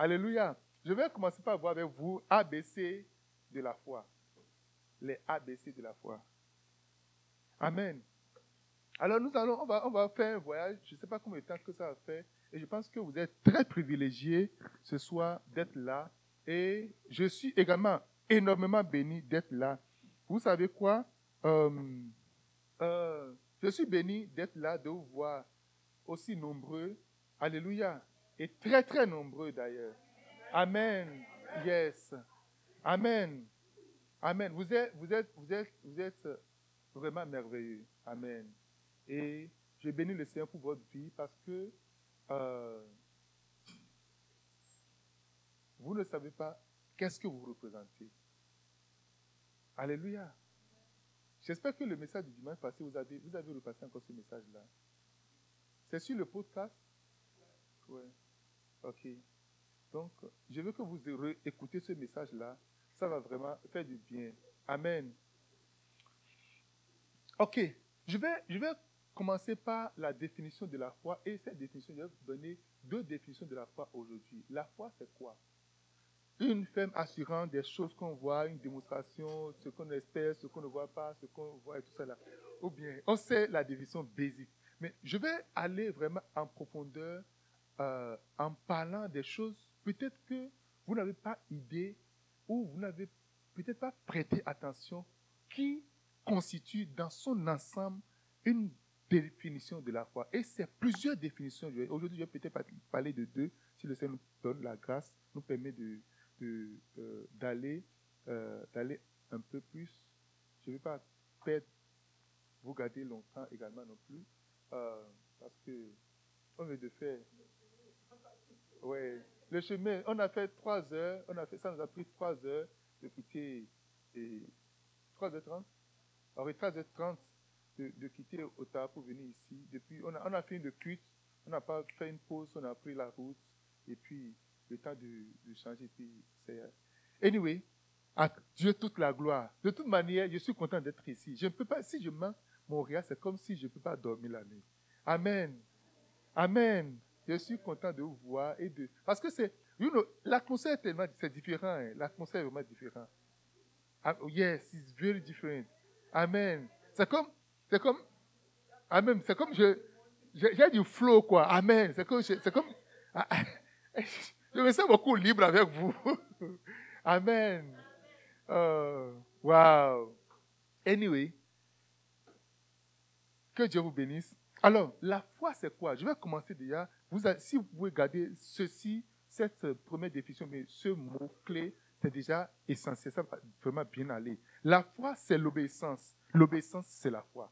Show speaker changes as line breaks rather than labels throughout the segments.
Alléluia. Je vais commencer par voir avec vous ABC de la foi. Les ABC de la foi. Amen. Alors nous allons, on va, on faire un voyage. Je ne sais pas combien de temps que ça va faire. Et je pense que vous êtes très privilégiés ce soir d'être là. Et je suis également énormément béni d'être là. Vous savez quoi? Euh, euh, je suis béni d'être là, de vous voir aussi nombreux. Alléluia. Et très, très nombreux d'ailleurs. Amen. Yes. Amen. Amen. Vous êtes, vous êtes, vous êtes, vous êtes vraiment merveilleux. Amen. Et je bénis le Seigneur pour votre vie parce que euh, vous ne savez pas qu'est-ce que vous représentez. Alléluia. J'espère que le message du dimanche passé, vous avez, vous avez repassé encore ce message-là. C'est sur le podcast? Oui. Ok. Donc, je veux que vous écoutez ce message-là. Ça va vraiment faire du bien. Amen. Ok. Je vais, je vais commencer par la définition de la foi. Et cette définition, je vais vous donner deux définitions de la foi aujourd'hui. La foi, c'est quoi? Une ferme assurant des choses qu'on voit, une démonstration, ce qu'on espère, ce qu'on ne voit pas, ce qu'on voit et tout ça là. Ou bien, on sait la définition basique. Mais je vais aller vraiment en profondeur euh, en parlant des choses peut-être que vous n'avez pas idée ou vous n'avez peut-être pas prêté attention qui constitue dans son ensemble une définition de la foi. Et c'est plusieurs définitions. Aujourd'hui, je vais peut-être parler de deux, si le Seigneur nous donne la grâce, nous permet de, euh, d'aller, euh, d'aller un peu plus. Je ne vais pas perdre, vous garder longtemps également non plus, parce que on veut de faire. Ouais, le chemin, on a fait trois heures, on a fait, ça nous a pris trois heures de quitter, et 3h30, alors 13h30 de, quitter Ottawa pour venir ici. Depuis, on a, on a fait une cuite, on n'a pas fait une pause, on a pris la route, et puis le temps de, changer, puis c'est. Anyway, à Dieu toute la gloire. De toute manière, je suis content d'être ici. Je ne peux pas, si je mens Montréal, c'est comme si je ne peux pas dormir la nuit. Amen. Amen. Je suis content de vous voir et de. Parce que c'est. You know, l'atmosphère est tellement. C'est différent. Hein. L'atmosphère est vraiment différente. Ah, yes, it's very different. Amen. C'est comme. C'est comme. Amen. C'est comme je. J'ai du flow, quoi. Amen. C'est comme. C'est comme. Ah, je me sens beaucoup libre avec vous. Amen. Uh, wow. Anyway. Que Dieu vous bénisse. Alors, la foi, c'est quoi? Je vais commencer déjà. Si vous pouvez garder ceci, cette première définition, mais ce mot-clé, c'est déjà essentiel. Ça va vraiment bien aller. La foi, c'est l'obéissance. L'obéissance, c'est la foi.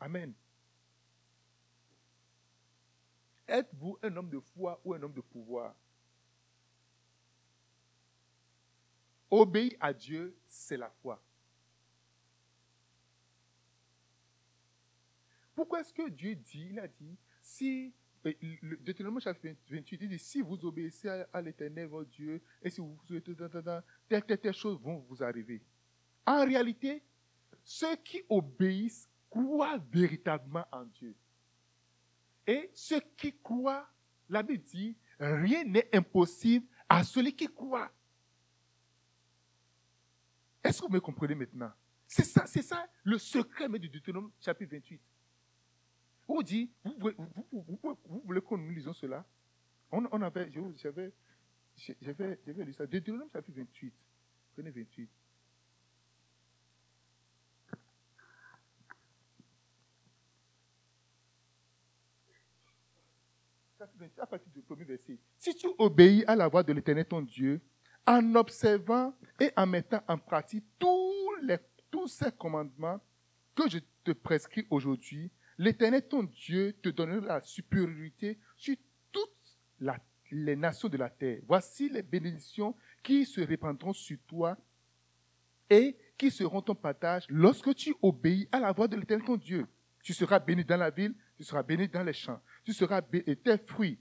Amen. Êtes-vous un homme de foi ou un homme de pouvoir? Obéir à Dieu, c'est la foi. Pourquoi est-ce que Dieu dit, il a dit, si, Deutéronome chapitre 28, il dit, si vous obéissez à, l'éternel, votre Dieu, et si vous souhaitez, telle, telle, telle chose vont vous arriver. En réalité, ceux qui obéissent croient véritablement en Dieu. Et ceux qui croient, la Bible dit, rien n'est impossible à celui qui croit. Est-ce que vous me comprenez maintenant? C'est ça, c'est ça le secret du Deutéronome chapitre 28. On dit, vous, vous, voulez qu'on nous lisons cela? On, on avait, j'avais, j'avais, j'avais lu ça. Deutéronome chapitre 28. Prenez 28. à partir du premier verset. Si tu obéis à la voix de l'Éternel ton Dieu, en observant et en mettant en pratique tous, les, tous ces commandements que je te prescris aujourd'hui, L'Éternel, ton Dieu, te donnera la supériorité sur toutes les nations de la terre. Voici les bénédictions qui se répandront sur toi et qui seront ton partage lorsque tu obéis à la voix de l'Éternel, ton Dieu. Tu seras béni dans la ville, tu seras béni dans les champs. Tu seras béni, tes fruits,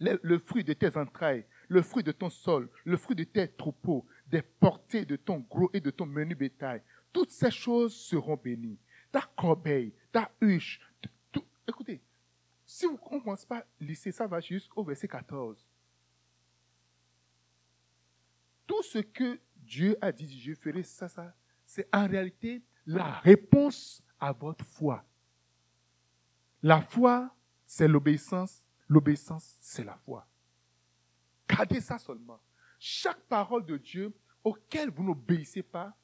le, le fruit de tes entrailles, le fruit de ton sol, le fruit de tes troupeaux, des portées de ton gros et de ton menu bétail. Toutes ces choses seront bénies ta corbeille, ta huche. Écoutez, si on ne commence pas lycée, ça va jusqu'au verset 14. ce que Dieu a dit, je ferai ça, ça, c'est en réalité la réponse à votre foi. La foi, c'est l'obéissance. L'obéissance, c'est la foi. Gardez ça seulement. Chaque parole de Dieu auquel vous n'obéissez pas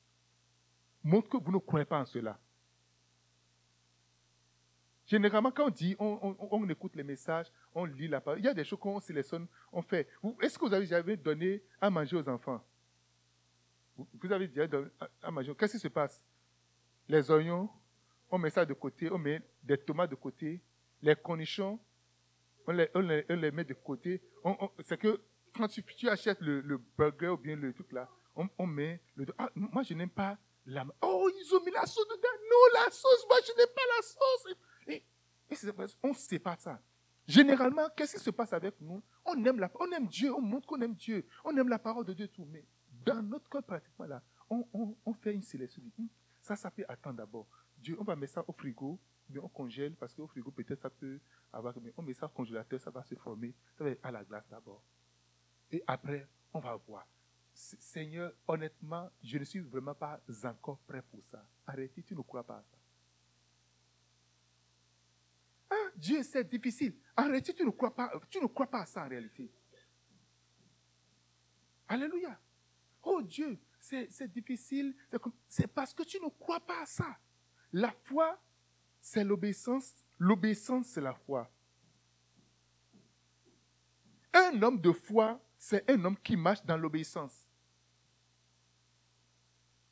montre que vous ne croyez pas en cela. Généralement, quand on dit, on, écoute les messages, on lit la parole, il y a des choses qu'on sélectionne, on fait. Est-ce que vous avez jamais donné à manger aux enfants? Vous avez déjà donné à manger. Qu'est-ce qui se passe? Les oignons, on met ça de côté, on met des tomates de côté, les cornichons, on les, met de côté. c'est que quand tu, achètes le, burger ou bien le truc là, on, met le. Ah, moi, je n'aime pas la. Oh, ils ont mis la sauce dedans. Non, la sauce, moi, je n'aime pas la sauce. Et, on ne sait pas ça. Généralement, qu'est-ce qui se passe avec nous? On aime, la, on aime Dieu, on montre qu'on aime Dieu, on aime la parole de Dieu, tout. Mais dans notre cœur, pratiquement là, on, on fait une sélection. Hmm, ça, ça peut attendre d'abord. Dieu, on va mettre ça au frigo, mais on congèle parce qu'au frigo, peut-être ça peut avoir. Mais on met ça au congélateur, ça va se former. Ça va être à la glace d'abord. Et après, on va voir. Seigneur, honnêtement, je ne suis vraiment pas encore prêt pour ça. Arrêtez, tu ne crois pas à ça. Ah, Dieu, c'est difficile. Arrêtez, tu ne crois pas, tu ne crois pas à ça en réalité. Alléluia. Oh Dieu, c'est difficile. C'est parce que tu ne crois pas à ça. La foi, c'est l'obéissance. L'obéissance, c'est la foi. Un homme de foi, c'est un homme qui marche dans l'obéissance.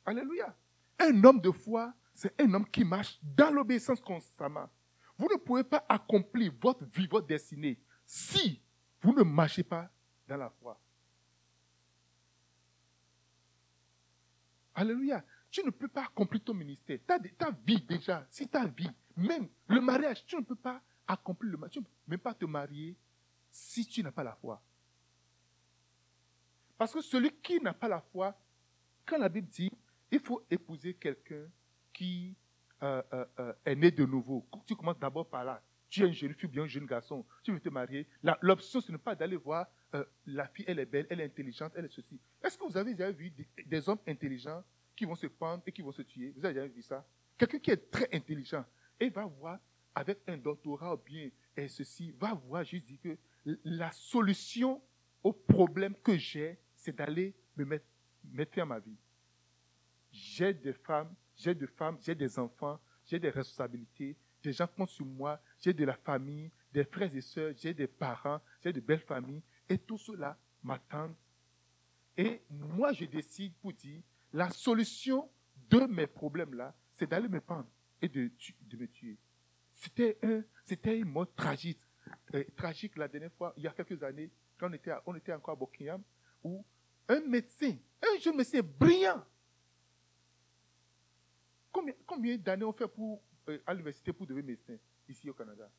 Alléluia. Un homme de foi, c'est un homme qui marche dans l'obéissance constamment. Vous ne pouvez pas accomplir votre vie, votre destinée, si vous ne marchez pas dans la foi. Alléluia. Tu ne peux pas accomplir ton ministère. Ta, ta vie déjà, si ta vie, même le mariage, tu ne peux pas accomplir le mariage. Tu ne peux même pas te marier si tu n'as pas la foi. Parce que celui qui n'a pas la foi, quand la Bible dit, il faut épouser quelqu'un qui euh, euh, euh, est né de nouveau. Tu commences d'abord par là. Tu es une jeune fille ou bien un jeune garçon. Tu veux te marier. L'option, ce n'est pas d'aller voir la fille, elle est belle, elle est intelligente, elle est ceci. Est-ce que vous avez déjà vu des hommes intelligents qui vont se pendre et qui vont se tuer? Vous avez déjà vu ça? Quelqu'un qui est très intelligent et va voir avec un doctorat ou bien et ceci, va voir juste dire que la solution au problème que j'ai, c'est d'aller me mettre, mettre à ma vie. J'ai des femmes, j'ai des femmes, j'ai des enfants, j'ai des responsabilités, des gens comptent sur moi, j'ai de la famille, des frères et sœurs, j'ai des parents, j'ai de belles familles, et tout cela m'attend. Et moi, je décide pour dire, la solution de mes problèmes-là, c'est d'aller me pendre et de, me tuer. C'était un, c'était une mort tragique. Euh, tragique la dernière fois, il y a quelques années, quand on était, on était encore à Buckingham, où un médecin, un jeune médecin brillant, combien, d'années on fait pour, euh, à l'université pour devenir médecin ici au Canada?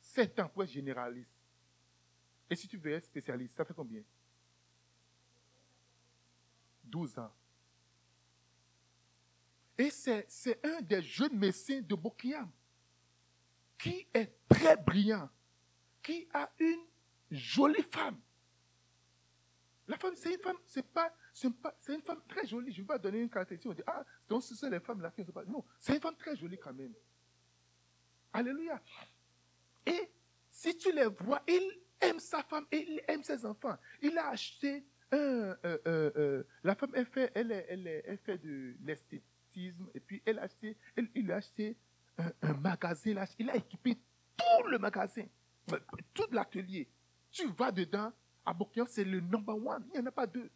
Sept ans pour être généraliste. Et si tu veux être spécialiste, ça fait combien? 12 ans. Et c'est un des jeunes médecins de Buckingham qui est très brillant, qui a une jolie femme. La femme, c'est une femme, c'est pas, c'est une femme très jolie. Je ne vais pas donner une caractéristique. On dit, ah, donc ce sont les femmes là qui ne sont pas. Non, c'est une femme très jolie quand même. Alléluia. Et si tu les vois, il aime sa femme et il aime ses enfants. Il a acheté euh, euh, euh, la femme, elle fait, elle, elle, elle fait de l'esthétisme et puis elle a acheté, il a acheté un, magasin, il a équipé tout le magasin, tout l'atelier. Tu vas dedans, à Bokian, c'est le number one, il n'y en a pas deux.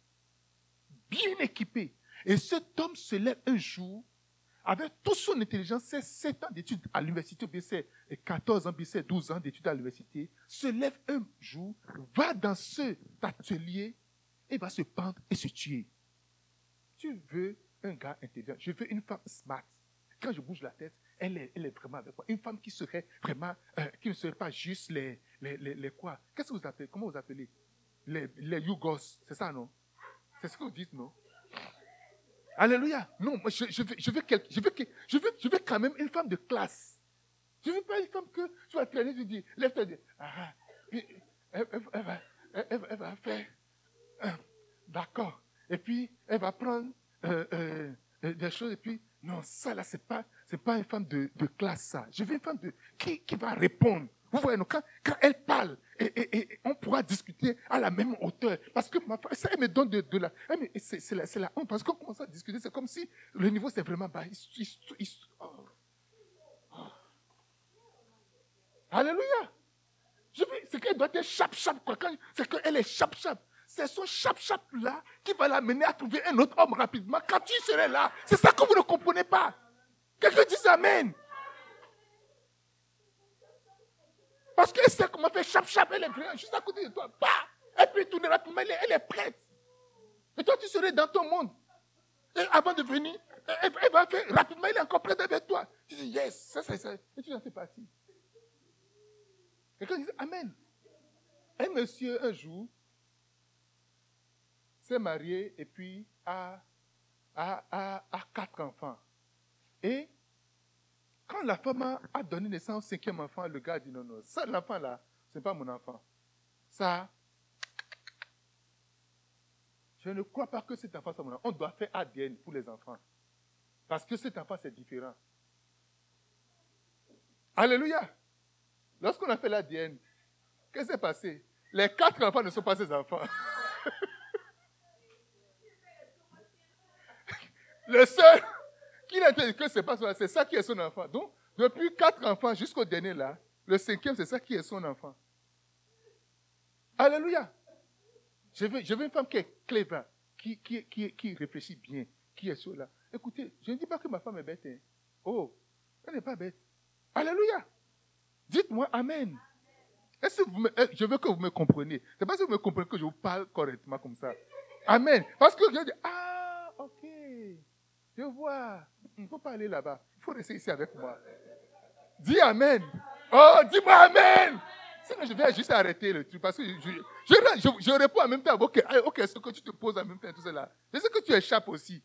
Bien équipé. Et cet homme se lève un jour, avec toute son intelligence, c'est 7 ans d'études à l'université, c'est 14 ans, c'est 12 ans d'études à l'université, se lève un jour, va dans cet atelier il va se pendre et se tuer. Tu veux un gars intelligent. Je veux une femme smart. Quand je bouge la tête, elle est, vraiment avec moi. Une femme qui serait vraiment, euh, qui ne serait pas juste les, les, les, quoi? Qu'est-ce que vous appelez Comment vous appelez? Les, les Yugos. C'est ça, non? C'est ce que vous dites, non? Alléluia. Non, moi, je, je, veux, je, veux je, veux, je, veux, je veux quand même une femme de classe. Je ne veux pas une femme que tu vas traîner, tu dis, lève-toi, ah, ah. elle, elle, va, elle, va faire et puis elle va prendre euh, euh, euh, des choses, et puis, non, ça là, c'est pas, c'est pas une femme de, classe, ça. Je veux une femme de, qui, qui va répondre. Vous voyez, quand, quand elle parle, et, on pourra discuter à la même hauteur. Parce que ma femme, ça, elle me donne de, la. C'est la, honte. Parce qu'on commence à discuter, c'est comme si le niveau c'est vraiment bas. Oh. Alléluia. C'est qu'elle doit être chap-chap. C'est qu'elle est chap-chap. C'est son chap-chap là qui va l'amener à trouver un autre homme rapidement. Quand tu serais là, c'est ça que vous ne comprenez pas. Quelqu'un dit Amen. Parce qu'elle sait comment faire chap-chap. Elle est juste à côté de toi. Bah! Elle peut tourner rapidement. Elle est, prête. Et toi, tu serais dans ton monde. Et avant de venir, elle, va faire rapidement. Elle est encore prête avec toi. Tu dis yes, ça, ça, ça. Et tu en fais partie. Quelqu'un dit Amen. Un monsieur, un jour, s'est marié et puis a, a, a, a quatre enfants. Et quand la femme a donné naissance au cinquième enfant, le gars dit non, non, ça, l'enfant là, ce n'est pas mon enfant. Ça, je ne crois pas que cet enfant soit mon enfant. On doit faire ADN pour les enfants. Parce que cet enfant, c'est différent. Alléluia. Lorsqu'on a fait l'ADN, qu'est-ce qui s'est passé? Les quatre enfants ne sont pas ses enfants. Le seul qui a que c'est pas c'est ça qui est son enfant. Donc, depuis quatre enfants jusqu'au dernier là, le cinquième, c'est ça qui est son enfant. Alléluia. Je veux, une femme qui est clever, qui, qui, qui, réfléchit bien, qui est sur là. Écoutez, je ne dis pas que ma femme est bête. Hein. Oh, elle n'est pas bête. Alléluia. Dites-moi Amen. Est-ce que vous eh, je veux que vous me compreniez. C'est pas si vous me comprenez que je vous parle correctement comme ça. Amen. Parce que je dis, ah, ok. Je vois. Il ne faut pas aller là-bas. Il faut rester ici avec moi. Dis Amen. Oh, dis-moi Amen. Sinon, je vais juste arrêter le truc parce que je, réponds en même temps. Ok, ok, ce que tu te poses en même temps, tout cela. Je sais que tu échappes aussi.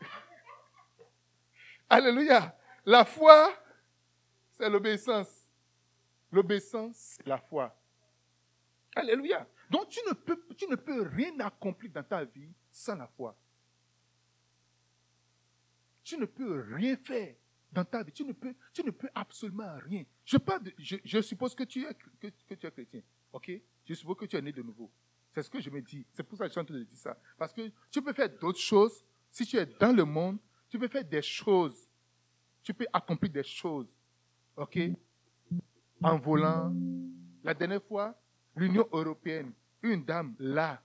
Alléluia. La foi, c'est l'obéissance. L'obéissance, c'est la foi. Alléluia. Donc tu ne, peux, tu ne peux rien accomplir dans ta vie sans la foi. Tu ne peux rien faire dans ta vie. Tu ne peux, tu ne peux absolument rien. Je, je, suppose que tu, es, que, tu es chrétien. OK? Je suppose que tu es né de nouveau. C'est ce que je me dis. C'est pour ça que je suis en train de dire ça. Parce que tu peux faire d'autres choses. Si tu es dans le monde, tu peux faire des choses. Tu peux accomplir des choses. OK? En volant. La dernière fois, l'Union européenne, une dame là,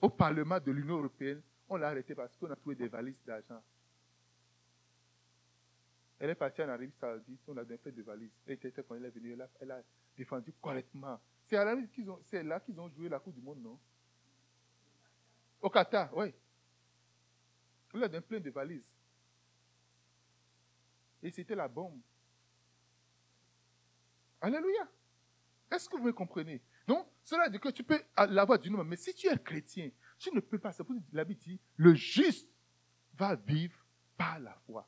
au Parlement de l'Union européenne, on l'a arrêtée parce qu'on a trouvé des valises d'argent. Elle est partie en Arabie Saoudite, on a fait des valises. Elle était quand elle est venue, elle a, défendu correctement. C'est là qu'ils ont, joué la Coupe du Monde, non? Au Qatar, oui. Elle a donné plein de valises. Et c'était la bombe. Alléluia. Est-ce que vous me comprenez? Donc, cela dit que tu peux l'avoir du nom, mais si tu es chrétien, tu ne peux pas. C'est pour Bible dit, le juste va vivre par la foi.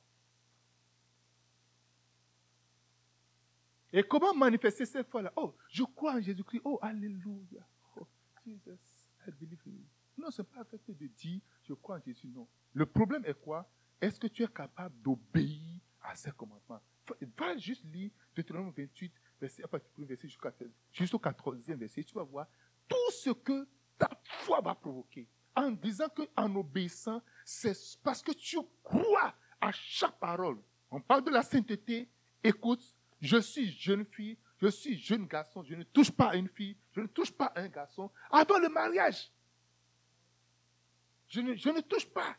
Et comment manifester cette foi-là? Oh, je crois en Jésus-Christ. Oh, Alléluia. Oh, Jesus, I believe in you. Non, ce n'est pas fait de dire je crois en Jésus. Non. Le problème est quoi? Est-ce que tu es capable d'obéir à ses commandements? Va juste lire Deutéronome 28, verset, verset jusqu'au 14e verset, tu vas voir tout ce que ta foi va provoquer. En disant qu'en obéissant, c'est parce que tu crois à chaque parole. On parle de la sainteté. Écoute, je suis jeune fille, je suis jeune garçon, je ne touche pas à une fille, je ne touche pas à un garçon avant le mariage. Je ne, touche pas.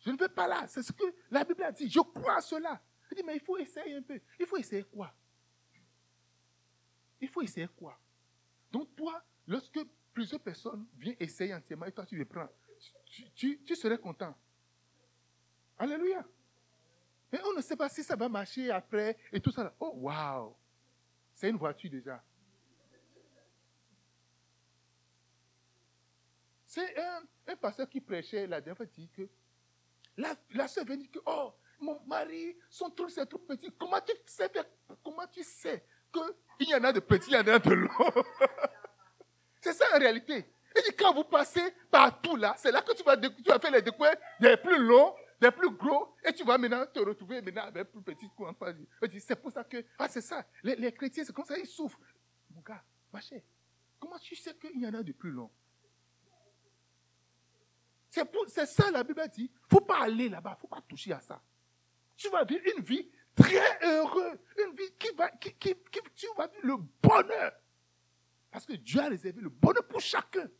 Je ne vais pas là. C'est ce que la Bible a dit. Je crois à cela. Je dis, mais il faut essayer un peu. Il faut essayer quoi? Il faut essayer quoi? Donc toi, lorsque plusieurs personnes viennent essayer entièrement et toi tu les prends, tu, serais content. Alléluia. Mais on ne sait pas si ça va marcher après et tout ça. Oh, waouh. C'est une voiture déjà. C'est un, un, pasteur qui prêchait la dernière fois dit que la, la soeur vient dire que, oh, mon mari, son truc c'est trop petit. Comment tu sais, comment tu sais qu'il y en a de petits, il y en a de longs? C'est ça en réalité. Il dit, quand vous passez partout là, c'est là que tu vas, tu vas faire les découvertes des plus longs, des plus gros, et tu vas maintenant te retrouver maintenant avec plus petit coup en face. C'est pour ça que, ah c'est ça, les, les chrétiens, c'est comme ça, ils souffrent. Mon gars, ma chère, comment tu sais qu'il y en a de plus longs? C'est ça la Bible dit. Il ne faut pas aller là-bas, il ne faut pas toucher à ça. Tu vas vivre une vie très heureuse, une vie qui va, qui, qui, tu vas vivre le bonheur. Parce que Dieu a réservé le bonheur pour chacun.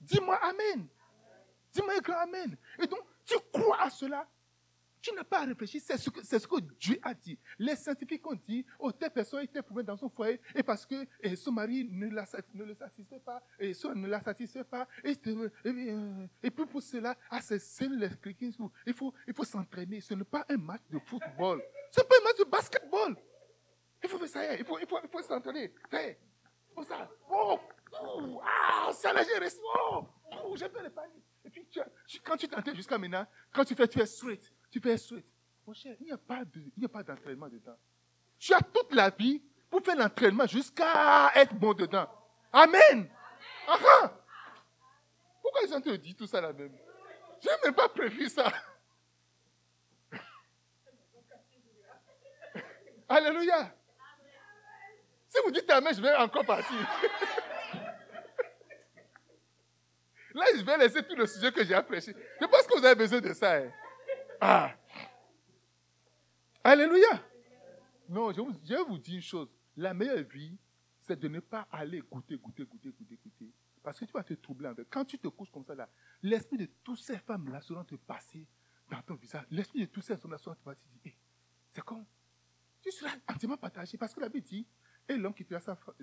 Dis-moi Amen. Dis-moi un grand Amen. Et donc, tu crois à cela, tu n'as pas à réfléchir, c'est ce, que, c'est Dieu a dit. Les scientifiques ont dit, oh, telle personne était problème dans son foyer, et parce que son mari ne, la, le satisfait pas, et son ne la satisfait pas, et, puis pour cela, ah, c'est, les il faut, il faut s'entraîner. Ce n'est pas un match de football, ce n'est pas un match de basketball. Il faut faire ça, il faut, il faut, il faut s'entraîner. Fais, pour ça. Oh, oh, ah, ça là, j'ai oh, oh j'ai le panique. Quand tu t'entraînes jusqu'à maintenant, quand tu fais, tu es straight tu fais sweat. Mon cher, il n'y a pas d'entraînement dedans. Tu as toute la vie pour faire l'entraînement jusqu'à être bon dedans. Amen. Pourquoi ils ont te dit tout ça là même? Je n'ai même pas prévu ça. Alléluia. Si vous dites Amen, je vais encore partir. Là, je vais laisser tout le sujet que j'ai apprécié. Je pense que vous avez besoin de ça. Hein. Ah. Alléluia. Non, je je vous dis une chose. La meilleure vie, c'est de ne pas aller goûter, goûter, goûter, goûter, goûter. Parce que tu vas te troubler. Quand tu te couches comme ça, là, l'esprit de toutes ces femmes-là seront te passer dans ton visage. L'esprit de toutes ces femmes-là seront te passer. c'est comme. Tu seras entièrement partagé. Parce que la Bible dit, et l'homme qui tue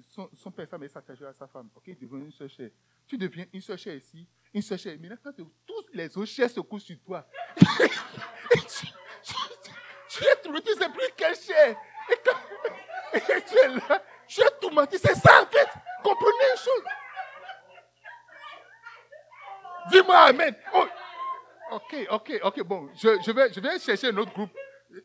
son, son père, sa mère s'attachera à sa femme. Ok, il devient une seule chair. Tu deviens une seule chair ici, une seule chair. Mais là, tous les autres chairs se couchent sur toi, tu, es trouvé, tu ne sais plus quelle chair. Et, quand, tu es là, tu es tout menti. C'est ça en fait. Comprenez une chose. Dis-moi Amen. Oh. Ok, ok, ok, bon, je, je, vais, je vais chercher un autre groupe.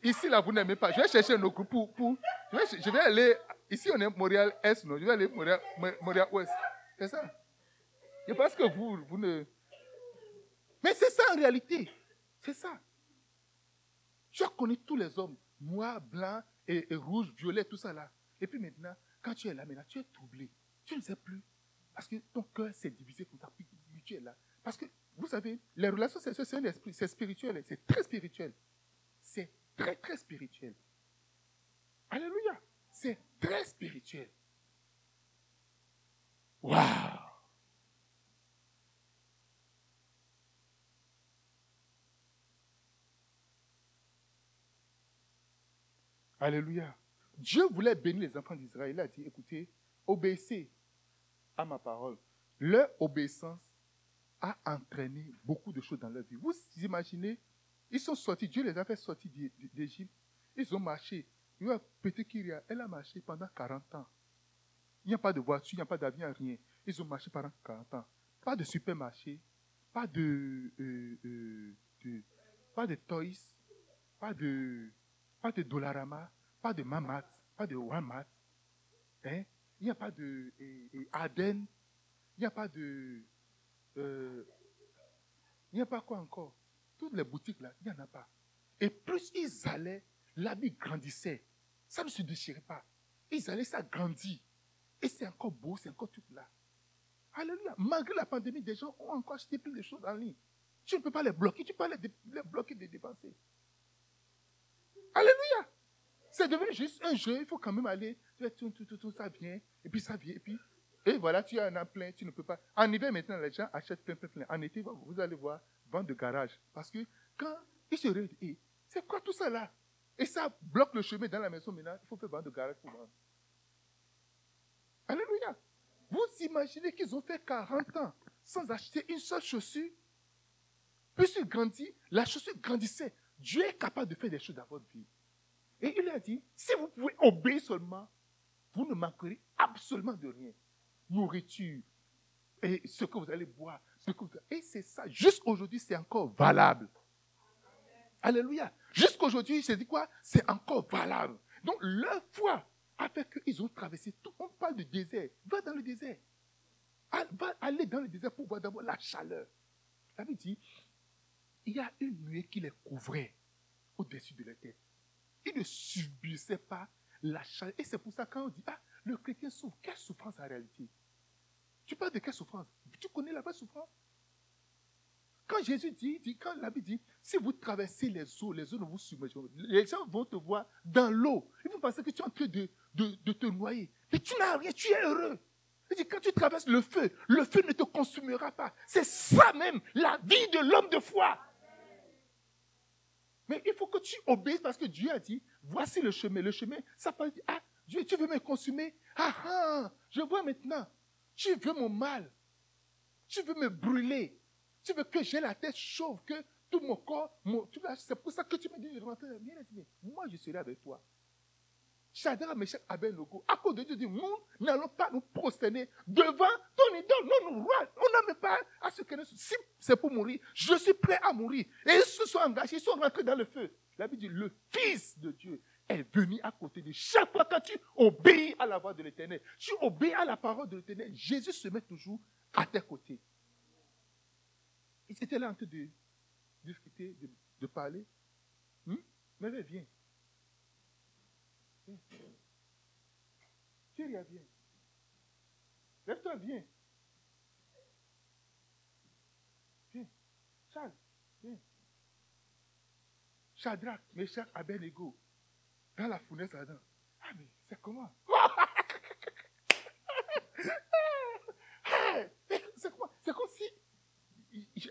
Ici, là, vous n'aimez pas. Je vais chercher un autre groupe pour. pour je vais aller. Ici, on est Montréal Est, non? Je vais aller Montréal, Montréal Ouest. C'est ça. Je pense que vous, vous ne. Mais c'est ça en réalité. C'est ça. Tu as connu tous les hommes, noirs, blancs, et, rouges, violets, tout ça là. Et puis maintenant, quand tu es là, maintenant, tu es troublé. Tu ne sais plus. Parce que ton cœur s'est divisé ça. Puis tu es là. Parce que, vous savez, les relations c'est c'est spirituel. C'est très spirituel. C'est très, très spirituel. Alléluia. C'est très spirituel. Waouh! Alléluia. Dieu voulait bénir les enfants d'Israël. Il a dit, écoutez, obéissez à ma parole. Leur obéissance a entraîné beaucoup de choses dans leur vie. Vous imaginez, ils sont sortis, Dieu les a fait sortir d'Égypte. Ils ont marché. Il y a elle a marché pendant 40 ans. Il n'y a pas de voiture, il n'y a pas d'avion, rien. Ils ont marché pendant 40 ans. Pas de supermarché, pas de, euh, euh, de pas de toys, pas de pas de Dollarama, pas de Mamat, pas de Walmart. Hein? Il n'y a pas de Aden. Il n'y a pas de. Euh, il n'y a pas quoi encore Toutes les boutiques là, il n'y en a pas. Et plus ils allaient, l'habit grandissait. Ça ne se déchirait pas. Ils allaient, ça grandit. Et c'est encore beau, c'est encore tout là. Alléluia. Malgré la pandémie, des gens ont encore acheté plein de choses en ligne. Tu ne peux pas les bloquer, tu peux pas les, les bloquer de dépenser. Alléluia. C'est devenu juste un jeu. Il faut quand même aller. Tout, tout, tout, tout, ça vient. Et puis ça vient. Et puis, et voilà, tu as un an plein. Tu ne peux pas. En hiver, maintenant, les gens achètent plein, plein, plein. En été, vous allez voir, vente de garage. Parce que quand ils se réunissent, c'est quoi tout ça là? Et ça bloque le chemin dans la maison maintenant. Il faut faire vente de garage pour vendre. Alléluia. Vous imaginez qu'ils ont fait 40 ans sans acheter une seule chaussure? Puis ils grandissent, la chaussure grandissait. Dieu est capable de faire des choses dans votre vie. Et il a dit, si vous pouvez obéir seulement, vous ne manquerez absolument de rien. Nourriture, et ce que vous allez boire, Et c'est ça. Jusqu'aujourd'hui, c'est encore valable. Alléluia. Jusqu'aujourd'hui, je dis quoi? C'est encore valable. Donc, leur foi a fait qu'ils ont traversé tout. On parle de désert. Va dans le désert. va aller dans le désert pour voir d'abord la chaleur. Ça veut dire, il y a une nuée qui les couvrait au-dessus de la tête. Ils ne subissaient pas la chaleur. Et c'est pour ça quand on dit, ah, le chrétien souffre, quelle souffrance en réalité? Tu parles de quelle souffrance? Tu connais la vraie souffrance? Quand Jésus dit, dit quand la Bible dit, si vous traversez les eaux, les eaux ne vous submergeront. Les gens vont te voir dans l'eau. Ils vont penser que tu es en train de, de, te noyer. Mais tu n'as rien, tu es heureux. Dit, quand tu traverses le feu, le feu ne te consumera pas. C'est ça même, la vie de l'homme de foi. Mais il faut que tu obéisses parce que Dieu a dit, voici le chemin. Le chemin, ça peut dire, ah, Dieu, tu veux me consumer? Ah ah, je vois maintenant. Tu veux mon mal. Tu veux me brûler. Tu veux que j'ai la tête chauve, que tout mon corps, c'est pour ça que tu me dis de rentrer. moi je serai avec toi. Shadrach, Meshach, Abednego, à cause de Dieu, nous n'allons pas nous prosterner devant ton idole. Non, nous, on n'a même pas à ce que si c'est pour mourir, je suis prêt à mourir. Et ils se sont engagés, ils sont rentrés dans le feu. La Bible dit, le Fils de Dieu est venu à côté de chaque fois que tu obéis à la voix de l'Éternel, tu obéis à la parole de l'Éternel, Jésus se met toujours à tes côtés. Ils étaient là en train discuter, de, parler. Hmm? Mais viens. Thierry, viens. Lève-toi, viens. Viens. Charles, viens. Shadrach, Meshach, Abednego dans la fournaise Adam. Ah, mais c'est comment C'est comme si.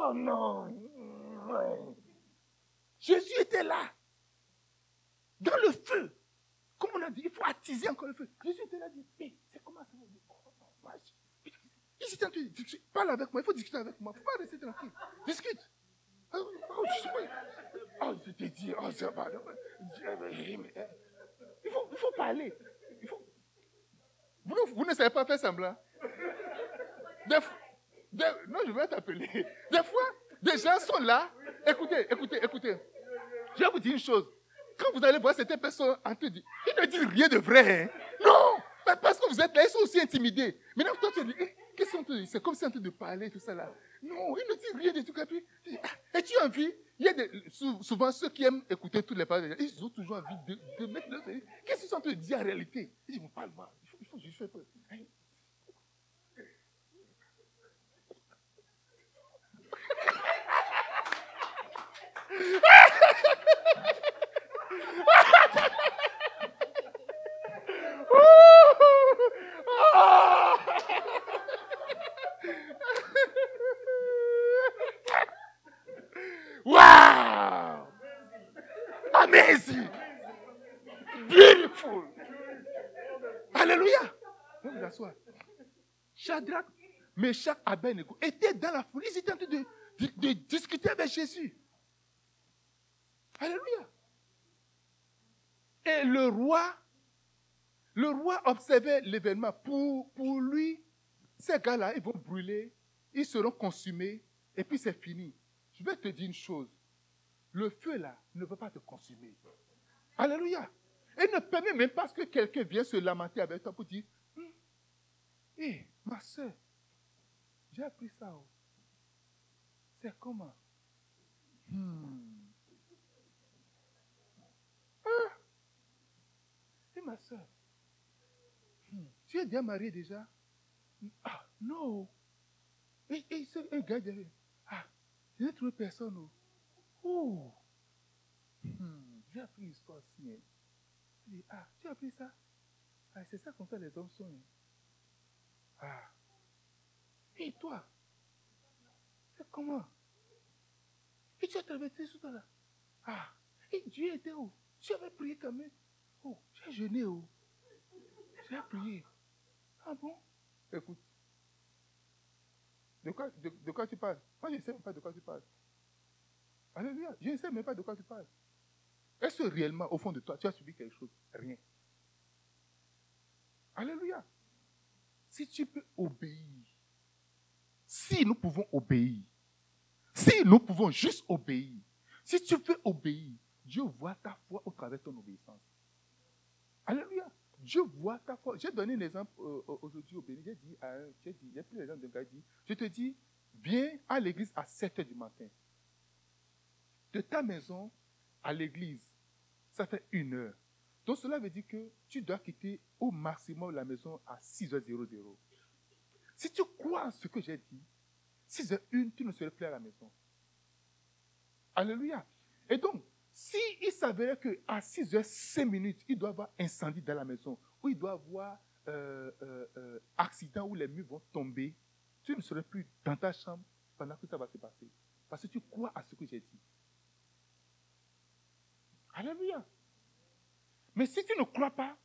Oh non Jésus était là. Dans le feu. Comme on a dit, il faut attiser encore le feu. Jésus était là, dit, mais c'est comment ça va Il s'est. Parle avec moi, il faut discuter avec moi. Il ne faut pas rester tranquille. Discute. Oh, oh, oh, je te dis, oh, c'est pas. Il faut, il faut parler. Il faut... Vous, ne, vous ne savez pas faire semblant. Des, non, je vais t'appeler. Des fois, des gens sont là. Écoutez, écoutez, écoutez. Je vais vous dire une chose. Quand vous allez voir cette personne dire, ils ne disent rien de vrai. Hein. Non, parce que vous êtes là, ils sont aussi intimidés. Maintenant, toi, tu dis, eh, qu'est-ce qu'on te dit C'est comme si on train de parler, tout ça là. Non, il ne dit rien de tout. Et ah, tu as envie Il y a souvent ceux qui aiment écouter toutes les paroles, ils ont toujours envie de, mettre leur. Qu'est-ce qu'ils sont en train de dire en réalité? Ils disent, parle-moi. Il faut, il faut que je fasse peur. Wow! Amazing! Beautiful! Alléluia! Vous asseoir. Shadrach, Meshach, Abednego étaient dans la foule. Ils étaient en train de, discuter avec Jésus. Alléluia! Et le roi, le roi observait l'événement. Pour, lui, ces gars-là, ils vont brûler, ils seront consumés, et puis c'est fini. Je vais te dire une chose. Le feu là ne peut pas te consumer. Alléluia. Et ne permet même pas que quelqu'un vienne se lamenter avec toi pour dire Hé, hum, eh, ma soeur, j'ai appris ça. Oh. C'est comment? Hmm. ah. Et ma soeur, hmm. tu es bien mariée déjà Ah, non. Et, et un gars derrière. Je n'ai trouvé personne. Oh. Hmm, j'ai appris une histoire. Hein. ah, tu as appris ça? Ah, C'est ça comme ça les hommes sont. Ah. Et toi? C'est comment? Et tu as traversé tout ça là? Ah. Et Dieu était où? Tu avais prié quand même? Oh, j'ai jeûné. Oh. J'ai prié. Ah bon? Écoute, de quoi, de, quoi tu parles? Moi, je ne sais même pas de quoi tu parles. Alléluia. Je ne sais même pas de quoi tu parles. Est-ce que réellement, au fond de toi, tu as subi quelque chose? Rien. Alléluia. Si tu peux obéir, si nous pouvons obéir, si nous pouvons juste obéir, si tu veux obéir, Dieu voit ta foi au travers de ton obéissance. Alléluia. je vois ta foi. J'ai donné un exemple aujourd'hui au Bénin. J'ai dit j'ai dit, j'ai pris l'exemple d'un gars dit, je te dis, viens à l'église à 7 heures du matin. De ta maison à l'église, ça fait une heure. Donc cela veut dire que tu dois quitter au maximum la maison à 6h00. Si tu crois ce que j'ai dit, 6h01, tu ne serais plus à la maison. Alléluia. Et donc, si il s'avérait qu'à 6h05 minutes, il doit avoir incendie dans la maison, ou il doit avoir euh, euh, euh, accident où les murs vont tomber, tu ne serais plus dans ta chambre pendant que ça va se passer. Parce que tu crois à ce que j'ai dit. Alléluia. Mais si tu ne crois pas,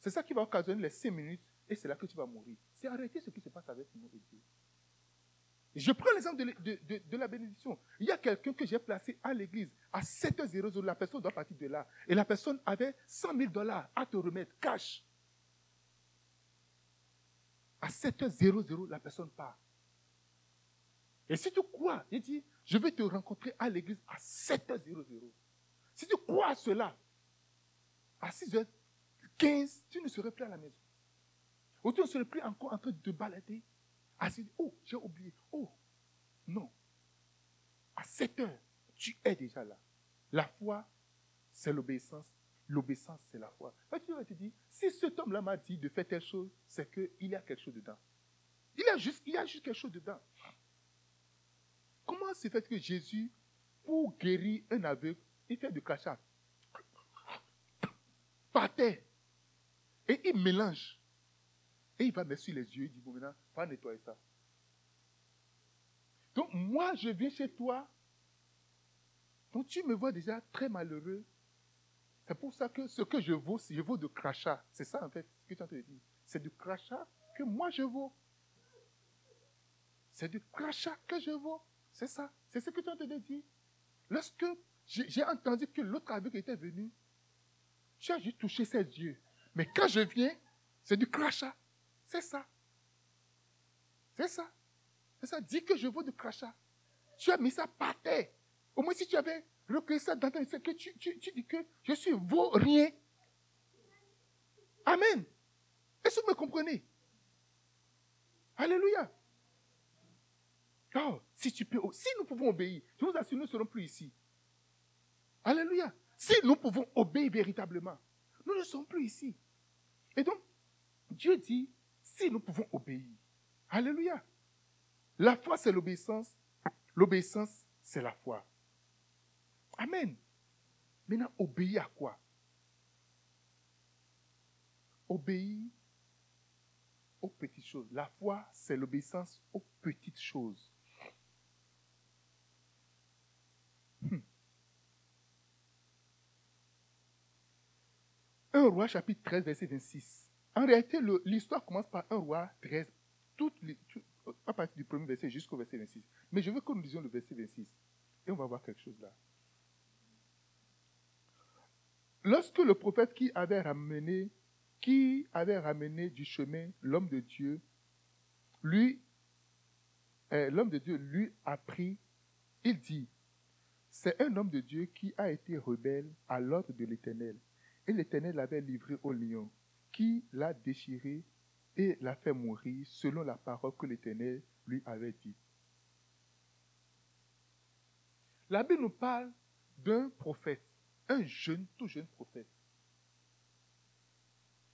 c'est ça qui va occasionner les cinq minutes et c'est là que tu vas mourir. C'est arrêter ce qui se passe avec nous et Dieu. Je prends l'exemple de, la bénédiction. Il y a quelqu'un que j'ai placé à l'église à 7h00. La personne doit partir de là. Et la personne avait 100 000 dollars à te remettre, cash. À 7h00, la personne part. Et si tu crois, il dit, je vais te rencontrer à l'église à 7h00. Si tu crois à cela, à 6h15, tu ne serais plus à la maison. Ou tu ne serais plus encore en train de balader. 6 oh, j'ai oublié. Oh, non. À 7 h tu es déjà là. La foi, c'est l'obéissance. L'obéissance, c'est la foi. tu te dire, si cet homme-là m'a dit de faire telle chose, c'est qu'il y a quelque chose dedans. Il y a juste, il a juste quelque chose dedans. Comment se fait que Jésus, pour guérir un aveugle, il fait du crachat? Par terre. Et il mélange. Il va mettre sur les yeux. Il dit, bon, maintenant, va nettoyer ça. Donc, moi, je viens chez toi. Donc, tu me vois déjà très malheureux. C'est pour ça que ce que je vaux, je vaux de crachat. C'est ça, en fait, ce que tu as entendu dire. C'est du crachat que moi, je vaux. C'est du crachat que je vaux. C'est ça. C'est ce que tu as entendu dire. Lorsque j'ai entendu que l'autre aveugle était venu, j'ai juste touché ses yeux. Mais quand je viens, c'est du crachat. C'est ça. C'est ça. C'est ça. Dis que je veux du crachat. Tu as mis ça par terre. Au moins, si tu avais recueilli ça dans ta que tu, dis que je suis vaurien. Amen. Est-ce que vous me comprenez? Alléluia. Oh, si si nous pouvons obéir, je vous assure, nous ne serons plus ici. Alléluia. Si nous pouvons obéir véritablement, nous ne sommes plus ici. Et donc, Dieu dit, si nous pouvons obéir, Alléluia. La foi, c'est l'obéissance. L'obéissance, c'est la foi. Amen. Maintenant, obéir à quoi? Obéir aux petites choses. La foi, c'est l'obéissance aux petites choses. 1 roi chapitre 13, verset 26. En réalité, l'histoire commence par 1 roi 13, toute, à partir du premier verset jusqu'au verset 26. Mais je veux que nous lisions le verset 26. Et on va voir quelque chose là. Lorsque le prophète qui avait ramené, qui avait ramené du chemin l'homme de Dieu, lui, euh, l'homme de Dieu lui a pris, il dit, c'est un homme de Dieu qui a été rebelle à l'ordre de l'Éternel et l'Éternel l'avait livré au lion, qui l'a déchiré et l'a fait mourir selon la parole que l'Éternel lui avait dit. La Bible nous parle d'un prophète, un jeune, tout jeune prophète,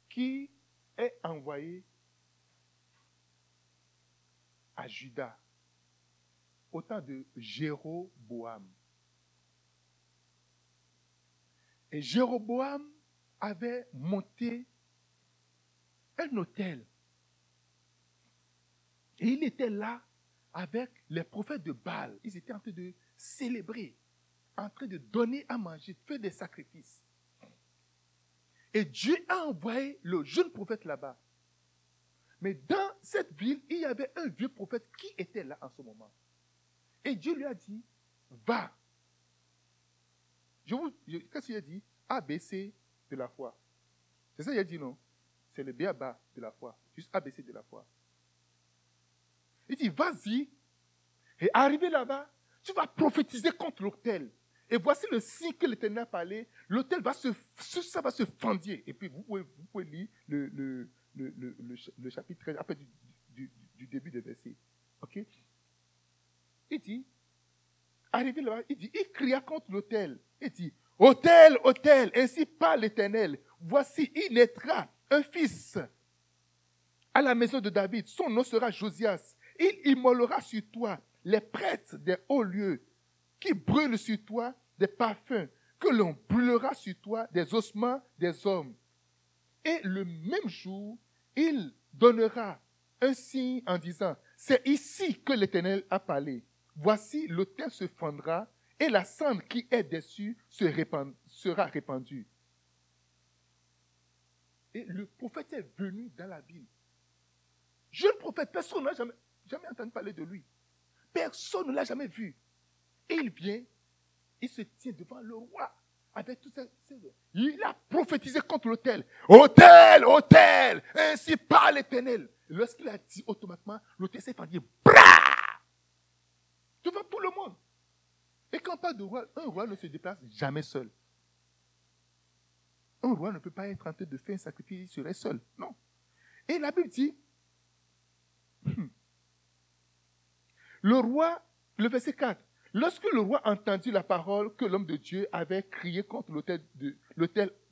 qui est envoyé à Juda au temps de Jéroboam. Et Jéroboam avait monté un hôtel. Et il était là avec les prophètes de Baal. Ils étaient en train de célébrer, en train de donner à manger, de faire des sacrifices. Et Dieu a envoyé le jeune prophète là-bas. Mais dans cette ville, il y avait un vieux prophète qui était là en ce moment. Et Dieu lui a dit, va. Qu'est-ce qu'il a dit? ABC, de la foi. C'est ça qu'il a dit, non? C'est le béaba de la foi. Juste ABC de la foi. Il dit, vas-y. Et arrivé là-bas, tu vas prophétiser contre l'hôtel. Et voici le signe que l'Éternel a parlé. L'autel va se, ça va se fendir. Et puis vous pouvez, vous pouvez lire le, le, le, le, chapitre 13, après du, du, du début des versets. OK? Il dit, arrivé là-bas, il dit, il cria contre l'autel. Il dit, Autel, autel, ainsi parle l'Éternel. Voici, il naîtra un fils à la maison de David. Son nom sera Josias. Il immolera sur toi les prêtres des hauts lieux qui brûlent sur toi des parfums, que l'on brûlera sur toi des ossements des hommes. Et le même jour, il donnera un signe en disant, c'est ici que l'Éternel a parlé. Voici, l'autel se fendra et la cendre qui est dessus sera répandue. Le prophète est venu dans la ville. Jeune prophète, personne n'a jamais, jamais entendu parler de lui. Personne ne l'a jamais vu. Et il vient, il se tient devant le roi avec tout ça. Il a prophétisé contre l'autel. Hôtel, hôtel, ainsi parle l'éternel. Lorsqu'il a dit automatiquement, l'autel s'est fendu. Devant tout le monde. Et quand on parle de roi, un roi ne se déplace jamais seul. Un roi ne peut pas être en train de faire un sacrifice, il serait seul. Non. Et la Bible dit, hmm, le roi, le verset 4, lorsque le roi entendit la parole que l'homme de Dieu avait crié contre l'autel de,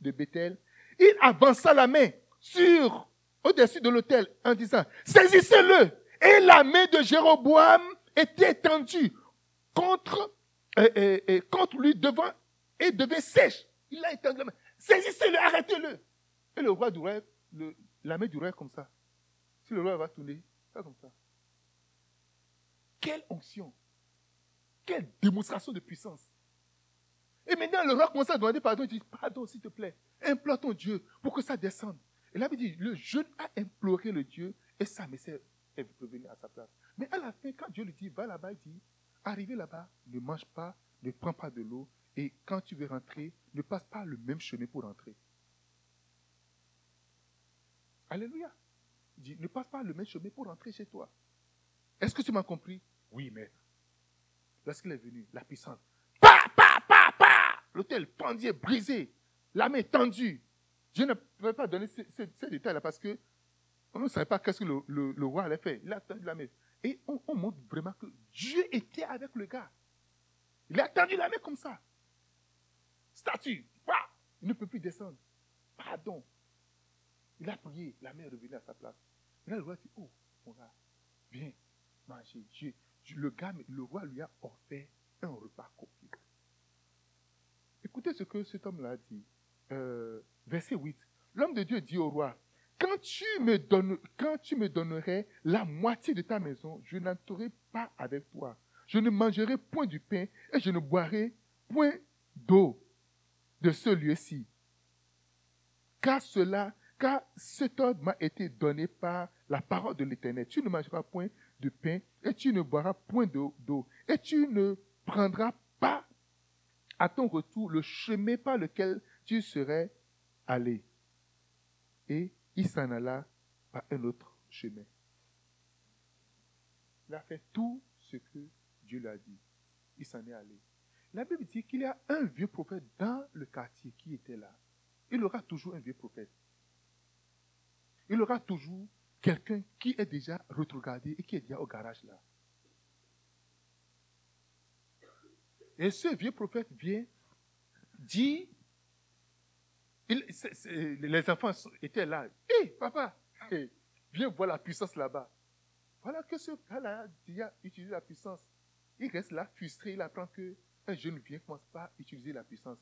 de Bethel, il avança la main sur, au-dessus de l'autel en disant, saisissez-le. Et la main de Jéroboam était tendue contre, contre lui devant et devait sèche. Il a étendu la main. Saisissez-le, arrêtez-le. Et le roi du rêve, la main du rêve comme ça. Si le roi va tourner, pas comme ça. Quelle onction. Quelle démonstration de puissance. Et maintenant, le roi commence à demander pardon. Il dit, pardon, s'il te plaît. Implore ton Dieu pour que ça descende. Et là, il dit, le jeune a imploré le Dieu et sa message est revenue à sa place. Mais à la fin, quand Dieu lui dit, va là-bas, il dit, arrivez là-bas, ne mange pas, ne prends pas de l'eau, et quand tu veux rentrer, ne passe pas le même chemin pour rentrer. Alléluia. Il dit, ne passe pas le même chemin pour rentrer chez toi. Est-ce que tu m'as compris? Oui, maître. Lorsqu'il est venu, la puissance. Pa, pa, pa, pa L'hôtel pendu, brisé. La main tendue. Je ne peux pas donner ces, détails-là parce que on ne savait pas qu'est-ce que le, roi allait faire. Il a tendu la main. Et on, on montre vraiment que Dieu était avec le gars. Il a tendu la main comme ça statue. Il ne peut plus descendre. Pardon. Il a prié, la mère est revenue à sa place. Et là, le roi dit, oh, mon gars, viens manger. le, gars, le roi lui a offert un repas copieux. Écoutez ce que cet homme-là dit. Euh, verset 8. L'homme de Dieu dit au roi, quand tu, me donnes, donnerais la moitié de ta maison, je n'entrerai pas avec toi. Je ne mangerai point du pain et je ne boirai point d'eau de ce lieu-ci. Car cela, car cet ordre m'a été donné par la parole de l'Éternel. Tu ne mangeras point de pain et tu ne boiras point d'eau et tu ne prendras pas à ton retour le chemin par lequel tu serais allé. Et il s'en alla par un autre chemin. Il a fait tout ce que Dieu lui a dit. Il s'en est allé. La Bible dit qu'il y a un vieux prophète dans le quartier qui était là. Il aura toujours un vieux prophète. Il aura toujours quelqu'un qui est déjà retrogradé et qui est déjà au garage là. Et ce vieux prophète vient, dit, les enfants étaient là. Hé, papa, viens voir la puissance là-bas. Voilà que ce gars-là a utilisé la puissance. Il reste là frustré, il apprend que un jeune vient, commence pas à utiliser la puissance.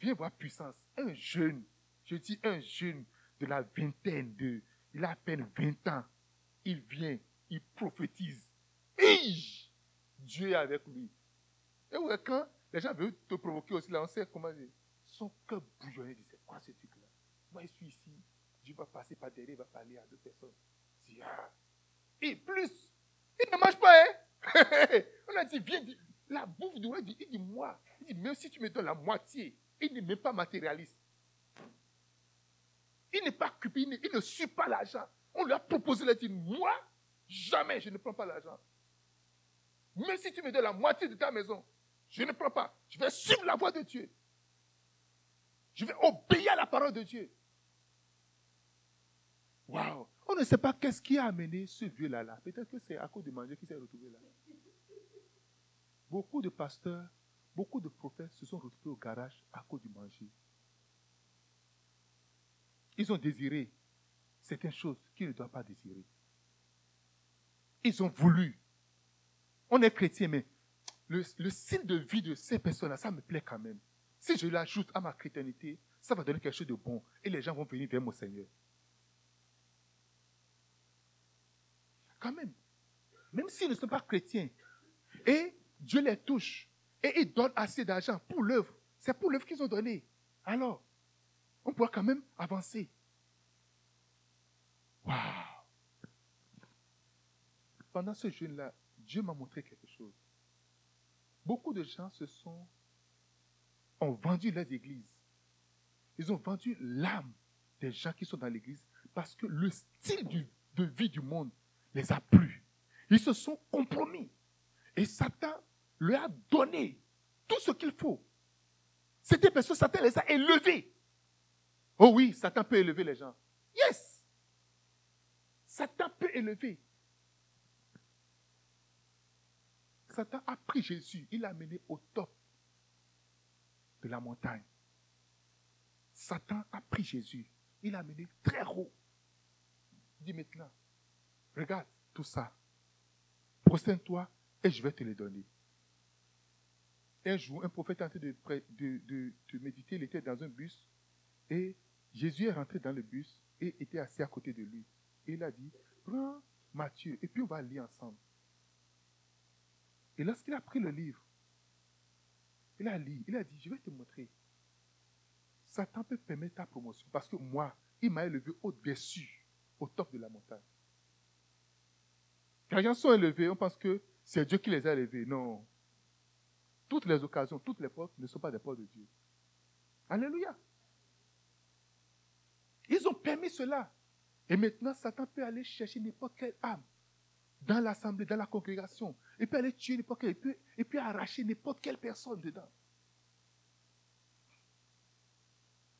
Viens voir puissance. Un jeune, je dis un jeune de la vingtaine, de, il a à peine 20 ans. Il vient, il prophétise. Dieu est avec lui. Et quand les gens veulent te provoquer aussi, là, on sait comment son cœur bouillonnait. C'est quoi ce truc-là? Moi, je suis ici. Dieu va passer par derrière, il va parler à deux personnes. Ah. Et plus, il ne mange pas, hein? On a dit, viens, la bouffe du roi, il dit, il dit, moi, il dit, même si tu me donnes la moitié, il n'est même pas matérialiste. Il n'est pas cupide, il ne suit pas l'argent. On lui a proposé, il dit, moi, jamais je ne prends pas l'argent. Même si tu me donnes la moitié de ta maison, Je ne prends pas. Je vais suivre la voie de Dieu. Je vais obéir à la parole de Dieu. Waouh! On ne sait pas qu'est-ce qui a amené ce vieux-là. Là. Peut-être que c'est à cause de manger qu'il s'est retrouvé là. Beaucoup de pasteurs, beaucoup de prophètes se sont retrouvés au garage à cause du manger. Ils ont désiré certaines choses qu'ils ne doivent pas désirer. Ils ont voulu. On est chrétien, mais le, le style de vie de ces personnes-là, ça me plaît quand même. Si je l'ajoute à ma chrétienté, ça va donner quelque chose de bon et les gens vont venir vers mon Seigneur. Quand même. Même s'ils ne sont pas chrétiens. Et Dieu les touche. Et il donne assez d'argent pour l'œuvre. C'est pour l'œuvre qu'ils ont donné. Alors, on pourra quand même avancer. Waouh! Pendant ce jeûne-là, Dieu m'a montré quelque chose. Beaucoup de gens se sont ont vendu leurs églises. Ils ont vendu l'âme des gens qui sont dans l'église parce que le style de vie du monde les a plu. Ils se sont compromis. Et Satan leur a donné tout ce qu'il faut. C'était parce que Satan les a élevés. Oh oui, Satan peut élever les gens. Yes! Satan peut élever. Satan a pris Jésus, il l'a mené au top de la montagne. Satan a pris Jésus, il l'a mené très haut. Il dit maintenant, regarde tout ça. Prosterne-toi et je vais te les donner. Un jour, un prophète est en train de, méditer, il était dans un bus et Jésus est rentré dans le bus et était assis à côté de lui. Et il a dit, prends Matthieu et puis on va lire ensemble. Et lorsqu'il a pris le livre, il a lu, il a dit, je vais te montrer. Satan peut permettre ta promotion parce que moi, il m'a élevé au-dessus, au top de la montagne. Quand les gens sont élevés, on pense que c'est Dieu qui les a élevés. Non. Toutes les occasions, toutes les portes ne sont pas des portes de Dieu. Alléluia. Ils ont permis cela. Et maintenant, Satan peut aller chercher n'importe quelle âme dans l'assemblée, dans la congrégation. Il peut aller tuer n'importe quelle, il peut, il peut arracher n'importe quelle personne dedans.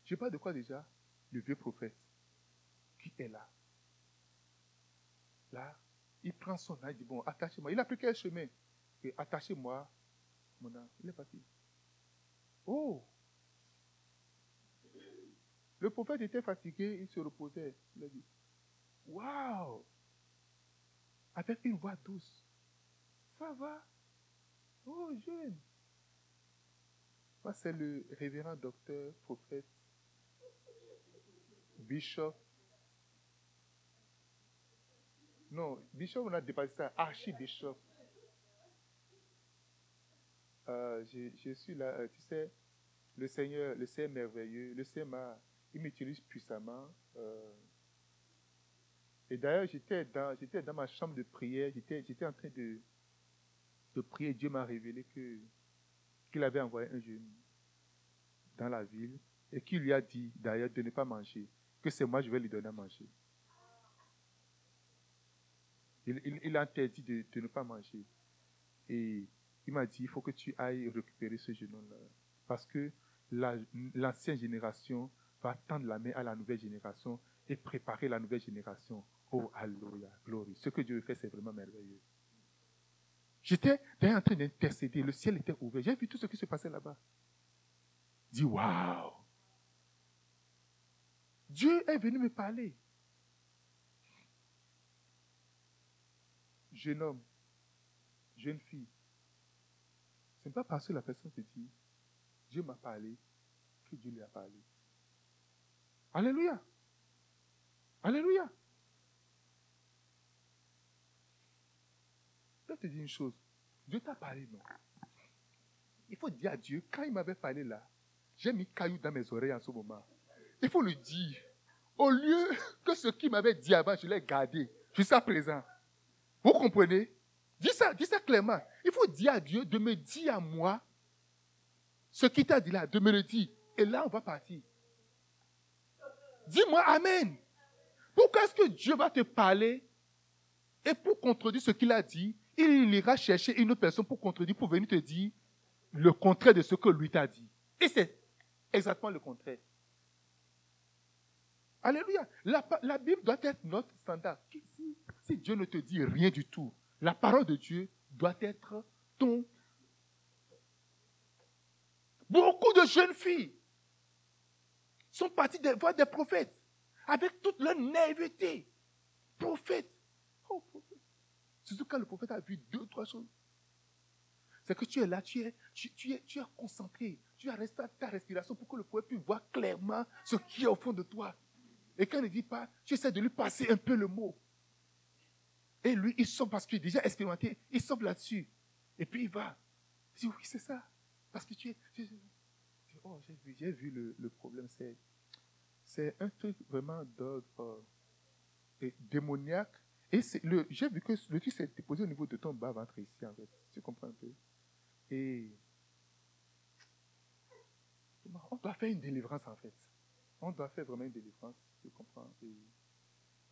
Je pas de quoi déjà? Le vieux prophète qui est là. Là, il prend son âge, il dit, bon, attachez-moi. Il a pris quel chemin? Attachez-moi. Il est parti. Oh Le prophète était fatigué, il se reposait. Il a dit, waouh Avec une voix douce. Ça va? Oh, jeune. C'est le révérend docteur, prophète, bishop non, bishop, on a dépassé ça. Archibishop. Euh, je, suis là, euh, tu sais, le Seigneur, le Seigneur merveilleux, le Seigneur, il m'utilise puissamment. Euh. et d'ailleurs, j'étais dans, j'étais dans ma chambre de prière, j'étais, j'étais en train de, de prier. Dieu m'a révélé que, qu'il avait envoyé un jeune dans la ville et qu'il lui a dit d'ailleurs de ne pas manger, que c'est moi je vais lui donner à manger. Il, a interdit de, ne pas manger. Et il m'a dit, il faut que tu ailles récupérer ce jeune homme-là. Parce que l'ancienne génération va tendre la main à la nouvelle génération et préparer la nouvelle génération. Oh, alléluia, gloire. Ce que Dieu fait, c'est vraiment merveilleux. J'étais en train d'intercéder. Le ciel était ouvert. J'ai vu tout ce qui se passait là-bas. Dis, waouh! Dieu est venu me parler. jeune homme, jeune fille, ce n'est pas parce que la personne te dit, Dieu m'a parlé, que Dieu lui a parlé. Alléluia. Alléluia. Je te dire une chose. Dieu t'a parlé, non? Il faut dire à Dieu, quand il m'avait parlé là, j'ai mis caillou dans mes oreilles en ce moment. Il faut le dire. Au lieu que ce qu'il m'avait dit avant, je l'ai gardé jusqu'à présent. Vous comprenez? Dis ça, dis ça clairement. Il faut dire à Dieu de me dire à moi ce qu'il t'a dit là, de me le dire. Et là, on va partir. Dis-moi Amen. Pourquoi est-ce que Dieu va te parler et pour contredire ce qu'il a dit, il ira chercher une autre personne pour contredire, pour venir te dire le contraire de ce que lui t'a dit. Et c'est exactement le contraire. Alléluia. La, Bible doit être notre standard. si Dieu ne te dit rien du tout, la parole de Dieu doit être ton... Beaucoup de jeunes filles sont parties voir des prophètes avec toute leur naïveté. Prophète. Oh, prophète. Surtout quand le prophète a vu deux, trois choses. C'est que tu es là, tu es, tu, es, tu es concentré. Tu as resté ta respiration pour que le prophète puisse voir clairement ce qui est au fond de toi. Et quand il ne dit pas, tu essaies de lui passer un peu le mot. Et lui, il sort parce qu'il est déjà expérimenté. Il sort là-dessus. Et puis il va. Il dit, oui, c'est ça. Parce que tu es. oh, j'ai vu, j'ai vu le, le problème. C'est, c'est un truc vraiment d'ordre euh, démoniaque. Et le, j'ai vu que le truc s'est déposé au niveau de ton bas-ventre ici, en fait. Tu comprends un peu? Et on doit faire une délivrance, en fait. On doit faire vraiment une délivrance, tu comprends?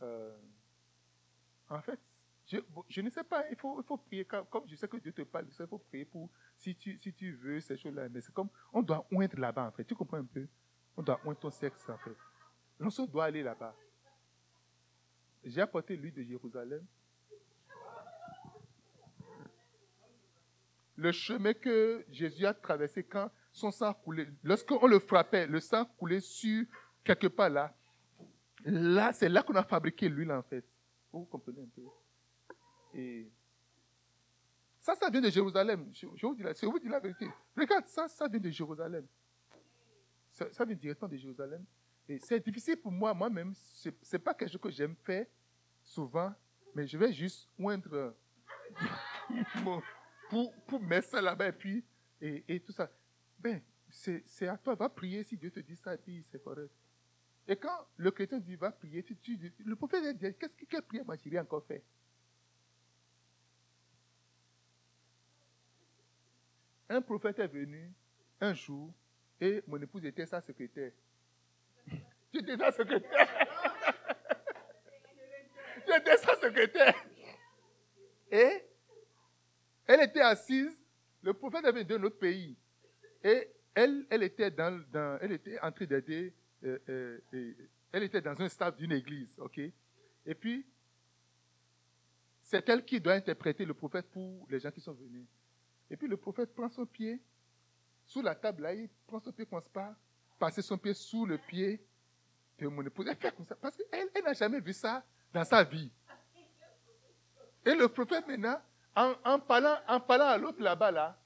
Euh, en fait, je, ne sais pas, il faut, il faut prier. Comme je sais que Dieu te parle, il faut prier pour, si tu, si tu veux ces choses-là. Mais c'est comme, on doit oindre là-bas, en fait. Tu comprends un peu? On doit oindre ton sexe, en fait. L'on doit aller là-bas. J'ai apporté l'huile de Jérusalem. Le chemin que Jésus a traversé quand son sang coulait, lorsqu'on le frappait, le sang coulait sur quelque part là. Là, c'est là qu'on a fabriqué l'huile, en fait. Vous comprenez un peu? Ça, ça vient de Jérusalem. Je, vous, dis la, vérité. Regarde, ça, ça vient de Jérusalem. Ça, vient directement de Jérusalem. Et c'est difficile pour moi, moi-même. Ce n'est pas quelque chose que j'aime faire souvent, mais je vais juste oindre pour, pour mettre ça là-bas et puis, et, et tout ça. Ben, c'est à toi, va prier si Dieu te dit ça et puis c'est correct. Et quand le chrétien dit va prier, tu, tu, le prophète dit, qu'est-ce que quelle prière moi j'ai encore fait? Un prophète est venu un jour et mon épouse était sa secrétaire. J'étais sa secrétaire. J'étais sa secrétaire. Et elle était assise. Le prophète avait d'un autre pays. Et elle, elle était dans, elle était en train d'aider. Euh, euh, elle était dans un stade d'une église. Et puis, c'est elle qui doit interpréter le prophète pour les gens qui sont venus. Et puis le prophète prend son pied sous la table, là, il prend son pied, commence pas passer son pied sous le pied de mon épouse. Elle fait comme ça, parce qu'elle elle, n'a jamais vu ça dans sa vie. Et le prophète maintenant, en, parlant, en parlant à l'autre là-bas, là,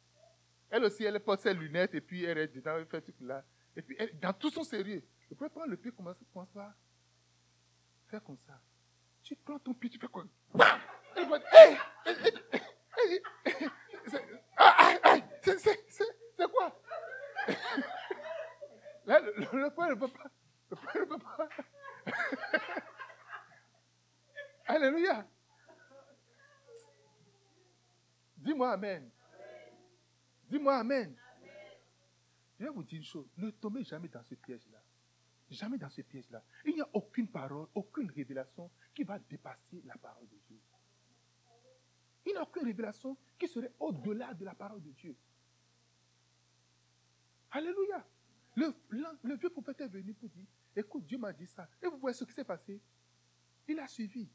elle aussi, elle porte ses lunettes et puis elle est dedans, elle fait tout là. Et puis, dans tout son sérieux, le prophète prend le pied, commence, commence à faire comme ça. Tu prends ton pied, tu fais quoi? Elle va c'est quoi? Là, le, le, le ne peut pas. Le point ne peut pas. Alléluia. Dis-moi Amen. Dis-moi Amen. Je vais vous dire une chose. Ne tombez jamais dans ce piège-là. Jamais dans ce piège-là. Il n'y a aucune parole, aucune révélation qui va dépasser la parole de Dieu. Il n'y a aucune révélation qui serait au-delà de la parole de Dieu. Alléluia. Le, vieux prophète est venu pour dire, écoute, Dieu m'a dit ça. Et vous voyez ce qui s'est passé? Il a suivi.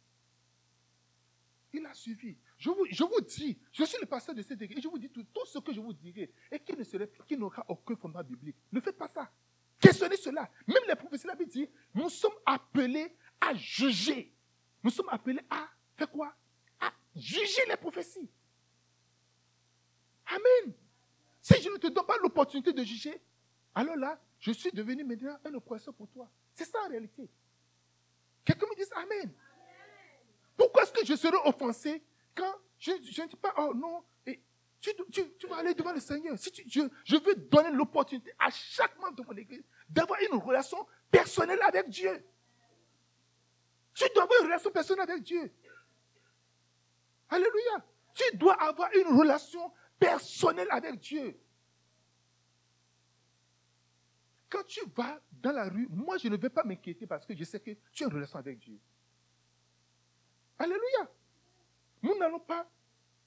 Il a suivi. Je vous, dis, je suis le pasteur de cette église, je vous dis tout, ce que je vous dirai, et qui ne n'aura aucun fondement biblique. Ne faites pas ça. Questionnez cela. Même les professeurs l'avaient dit, nous sommes appelés à juger. Nous sommes appelés à faire quoi? À juger les prophéties. Amen. Si je ne te donne pas l'opportunité de juger, alors là, je suis devenu maintenant un oppresseur pour toi. C'est ça en réalité. Quelqu'un me dit Amen. Pourquoi est-ce que je serai offensé quand je, ne dis pas, oh non, tu, vas aller devant le Seigneur. Si je, je veux donner l'opportunité à chaque membre de mon église d'avoir une relation personnelle avec Dieu. Tu dois avoir une relation personnelle avec Dieu. Alléluia. Tu dois avoir une relation personnel avec Dieu. Quand tu vas dans la rue, moi je ne vais pas m'inquiéter parce que je sais que tu as une relation avec Dieu. Alléluia. Nous n'allons pas,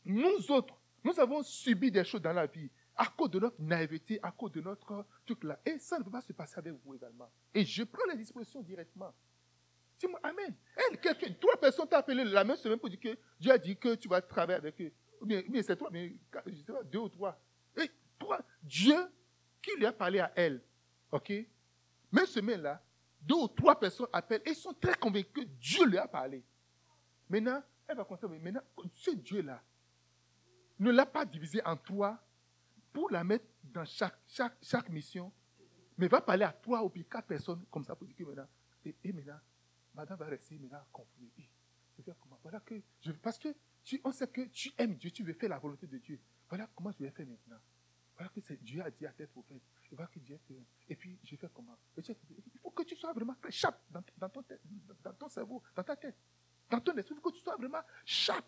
nous autres, nous avons subi des choses dans la vie. à cause de notre naïveté, à cause de notre truc là. Et ça ne peut pas se passer avec vous également. Et je prends les dispositions directement. Dis-moi, Amen. Trois personnes t'ont appelé la même semaine pour dire que Dieu a dit que tu vas travailler avec eux. Ou bien, c'est toi, mais je sais pas, deux ou trois. Et toi, Dieu qui lui a parlé à elle, ok? Même semaine là, deux ou trois personnes appellent et sont très convaincus que Dieu lui a parlé. Maintenant, elle va constater, maintenant, ce Dieu-là ne l'a pas divisé en trois pour la mettre dans chaque, mission, mais va parler à trois ou quatre personnes comme ça pour dire que maintenant, et, maintenant, madame va rester maintenant confuse. Je vais comment? Voilà que, je, parce que on sait que tu aimes Dieu, tu veux faire la volonté de Dieu. Voilà comment je vais faire maintenant. Voilà que Dieu a dit à tes prophètes. Et voilà que Dieu fait. Et puis, je fais comment? Il faut que tu sois vraiment très sharp dans, ton, cerveau, dans ta tête. Dans ton esprit, il faut que tu sois vraiment sharp.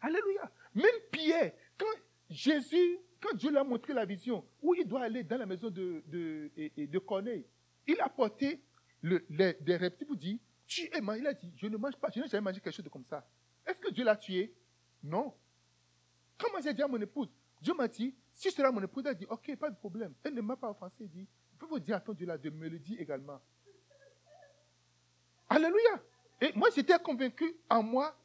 Alléluia. Même Pierre, quand Jésus, quand Dieu lui a montré la vision, où il doit aller dans la maison de, de, de, Corneille, il a porté le, les, des reptiles pour dire, tu es Il a dit, je ne mange pas, je n'ai jamais mangé quelque chose de comme ça. Est-ce que Dieu l'a tué? Non. Comment j'ai dit à mon épouse Dieu m'a dit, si ce sera mon épouse, elle dit, ok, pas de problème. Elle ne m'a pas offensé, il dit, je vous dire à ton Dieu là de me le dire également. Alléluia. Et moi, j'étais convaincu en moi.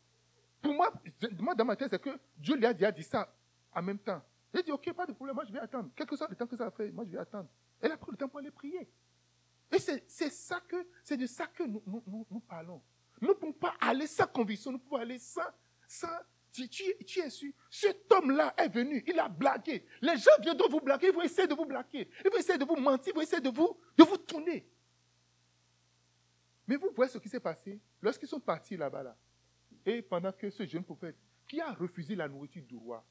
Pour moi, moi dans ma tête, c'est que Dieu lui a déjà dit ça en même temps. J'ai dit, ok, pas de problème, moi je vais attendre. Quel que soit le temps que ça a fait, moi je vais attendre. Elle a pris le temps pour aller prier. Et c'est ça que, c'est de ça que nous, nous, nous, parlons. Nous ne pouvons pas aller sans conviction, nous pouvons aller sans, sans tu, es sûr. Cet homme-là est venu, il a blagué. Les gens viennent de vous blaguer, ils vont essayer de vous blaguer. Ils vont essayer de vous mentir, ils vont essayer de vous, de vous tourner. Mais vous voyez ce qui s'est passé? Lorsqu'ils sont partis là-bas, là, et pendant que ce jeune prophète, qui a refusé la nourriture du roi,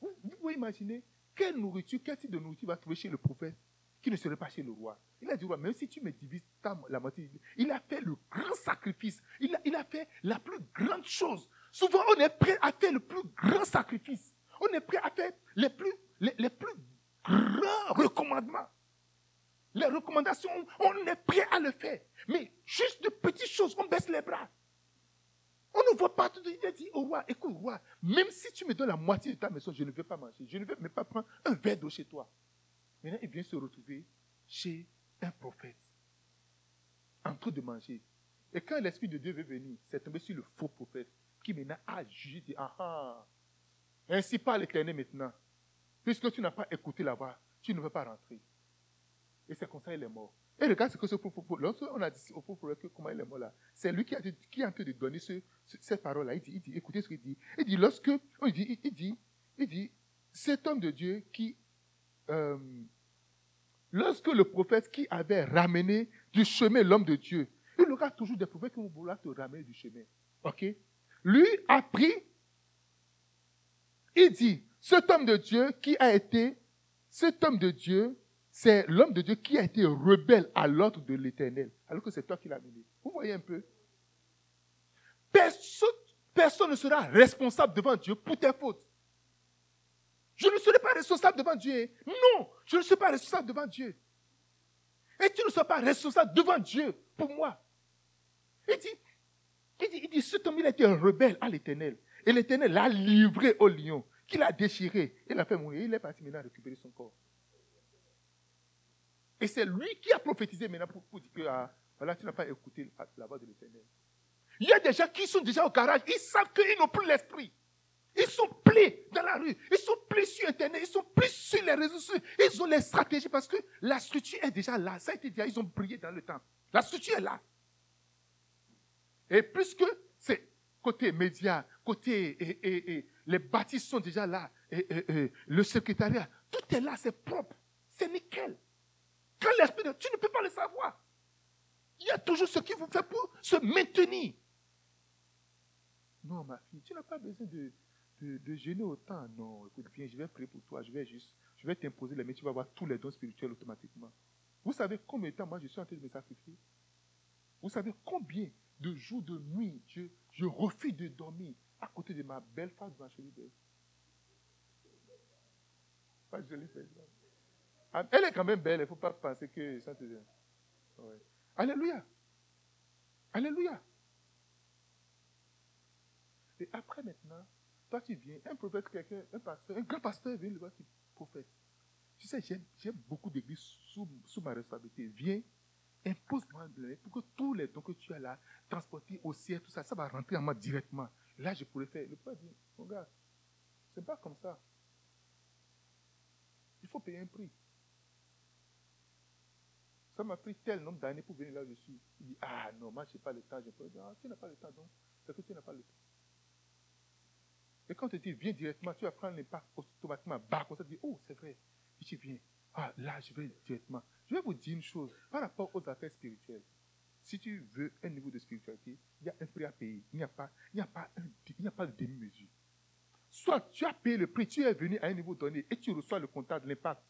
vous, pouvez imaginer quelle nourriture, quel type de nourriture va trouver chez le prophète? Qui ne serait pas chez le roi. Il a dit, roi, même si tu me divises la moitié, il a fait le grand sacrifice. Il a, fait la plus grande chose. Souvent, on est prêt à faire le plus grand sacrifice. On est prêt à faire les plus, les, plus grands recommandements. Les recommandations, on est prêt à le faire. Mais juste de petites choses, on baisse les bras. On ne voit pas tout. Il a dit au roi, écoute, roi, même si tu me donnes la moitié de ta maison, je ne veux pas manger. Je ne veux même pas prendre un verre d'eau chez toi. Maintenant, il vient se retrouver chez un prophète, en train de manger. Et quand l'Esprit de Dieu veut venir, c'est tombé sur le faux prophète qui maintenant a jugé, dit, ah ah, ainsi parle l'Éternel maintenant. Puisque tu n'as pas écouté la voix, tu ne veux pas rentrer. Et c'est comme ça qu'il est mort. Et regarde ce que ce pauvre lorsqu'on a dit au pauvre que comment il est mort là, c'est lui qui, a qui est en train de donner ce, cette parole-là. Il dit, il dit, écoutez ce qu'il dit. Il dit, lorsque, il dit, il dit, il dit, cet homme de Dieu qui, euh, lorsque le prophète qui avait ramené du chemin l'homme de Dieu, il aura toujours des prophètes qui vont vouloir te ramener du chemin. OK? Lui a pris, il dit, cet homme de Dieu qui a été, cet homme de Dieu c'est l'homme de Dieu qui a été rebelle à l'ordre de l'éternel, alors que c'est toi qui l'as mené. Vous voyez un peu? Personne, personne ne sera responsable devant Dieu pour tes fautes. Je ne serai pas responsable devant Dieu. Non, je ne suis pas responsable devant Dieu. Et tu ne seras pas responsable devant Dieu pour moi. Il dit, il dit, il dit cet homme, il a été rebelle à l'éternel. Et l'éternel l'a livré au lion, qu'il a déchiré. Il l'a fait mourir. Il est parti maintenant récupérer son corps. Et c'est lui qui a prophétisé maintenant pour, dire que ah, voilà, tu n'as pas écouté la voix de l'éternel. Il y a des gens qui sont déjà au garage, ils savent qu'ils n'ont plus l'esprit. Ils sont plis dans la rue, ils sont plis sur Internet, ils sont plis sur les réseaux sociaux. Ils ont les stratégies parce que la structure est déjà là. Ça a été dit, ils ont brillé dans le temps. La structure est là. Et puisque c'est côté médias, côté les bâtisses sont déjà là, le secrétariat, tout est là, c'est propre, c'est nickel. Quand l'Esprit de tu ne peux pas le savoir. Il y a toujours ce qui vous fait pour se maintenir. Non, ma fille, tu n'as pas besoin de, de, gêner autant. Non, écoute, viens, je vais prier pour toi. Je vais juste, je vais t'imposer les mains. Tu vas avoir tous les dons spirituels automatiquement. Vous savez combien de temps moi je suis en train de me sacrifier? Vous savez combien de jours, de nuit, je, je refuse de dormir à côté de ma belle femme, ma chérie belle. Pas jolie femme. Ah, elle est quand même belle, il ne faut pas penser que ça te... Ouais. Alléluia. Alléluia. Et après maintenant, Toi, tu viens, un prophète, quelqu'un, un pasteur, un grand pasteur vient le voir qui prophète. Tu sais, j'ai beaucoup d'églises sous, sous, ma responsabilité. Viens, impose-moi pour que tous les dons que tu as là, transportés au ciel, tout ça, ça va rentrer en moi directement. Là, je pourrais faire. Le prophète dit, gars, c'est pas comme ça. Il faut payer un prix. Ça m'a pris tel nombre d'années pour venir là où je suis. Il dit, ah non, moi, je n'ai pas le temps. Je peux dire, ah, tu n'as pas le temps, donc. C'est que tu n'as pas le temps. Et quand tu dis, viens directement, tu vas prendre l'impact automatiquement. Bah, comme ça, tu dis, oh, c'est vrai. Tu viens. Ah, là, je vais directement. Je vais vous dire une chose par rapport aux affaires spirituelles. Si tu veux un niveau de spiritualité, il y a un prix à payer. Il n'y a pas, il n'y a pas, il n'y a pas de demi-mesure. Soit tu as payé le prix, tu es venu à un niveau donné et tu reçois le contact de l'impact.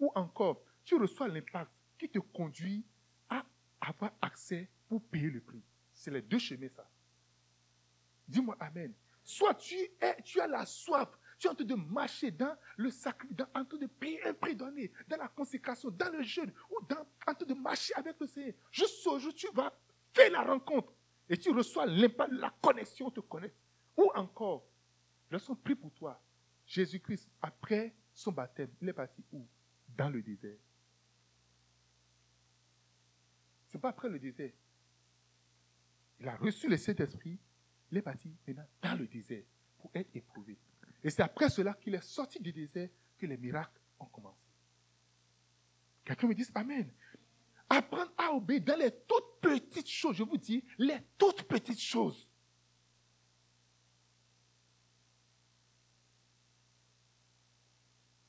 Ou encore, tu reçois l'impact qui te conduit à avoir accès pour payer le prix. C'est les deux chemins, ça. Dis-moi Amen. Soit tu, as la soif, tu es en train de marcher dans le sacrifice, en train de payer un prix donné, dans la consécration, dans le jeûne, ou dans, en train de marcher avec le Seigneur. Juste ce jour, tu vas faire la rencontre et tu reçois l'impact, la connexion te connecte. Ou encore, son prie pour toi. Jésus-Christ, après son baptême, il est parti où? Dans le désert. Ce n'est pas après le désert. Il a reçu le Saint-Esprit, il est parti maintenant dans le désert pour être éprouvé. Et c'est après cela qu'il est sorti du désert que les miracles ont commencé. Quelqu'un me dit Amen. Apprendre à obéir dans les toutes petites choses, je vous dis, les toutes petites choses.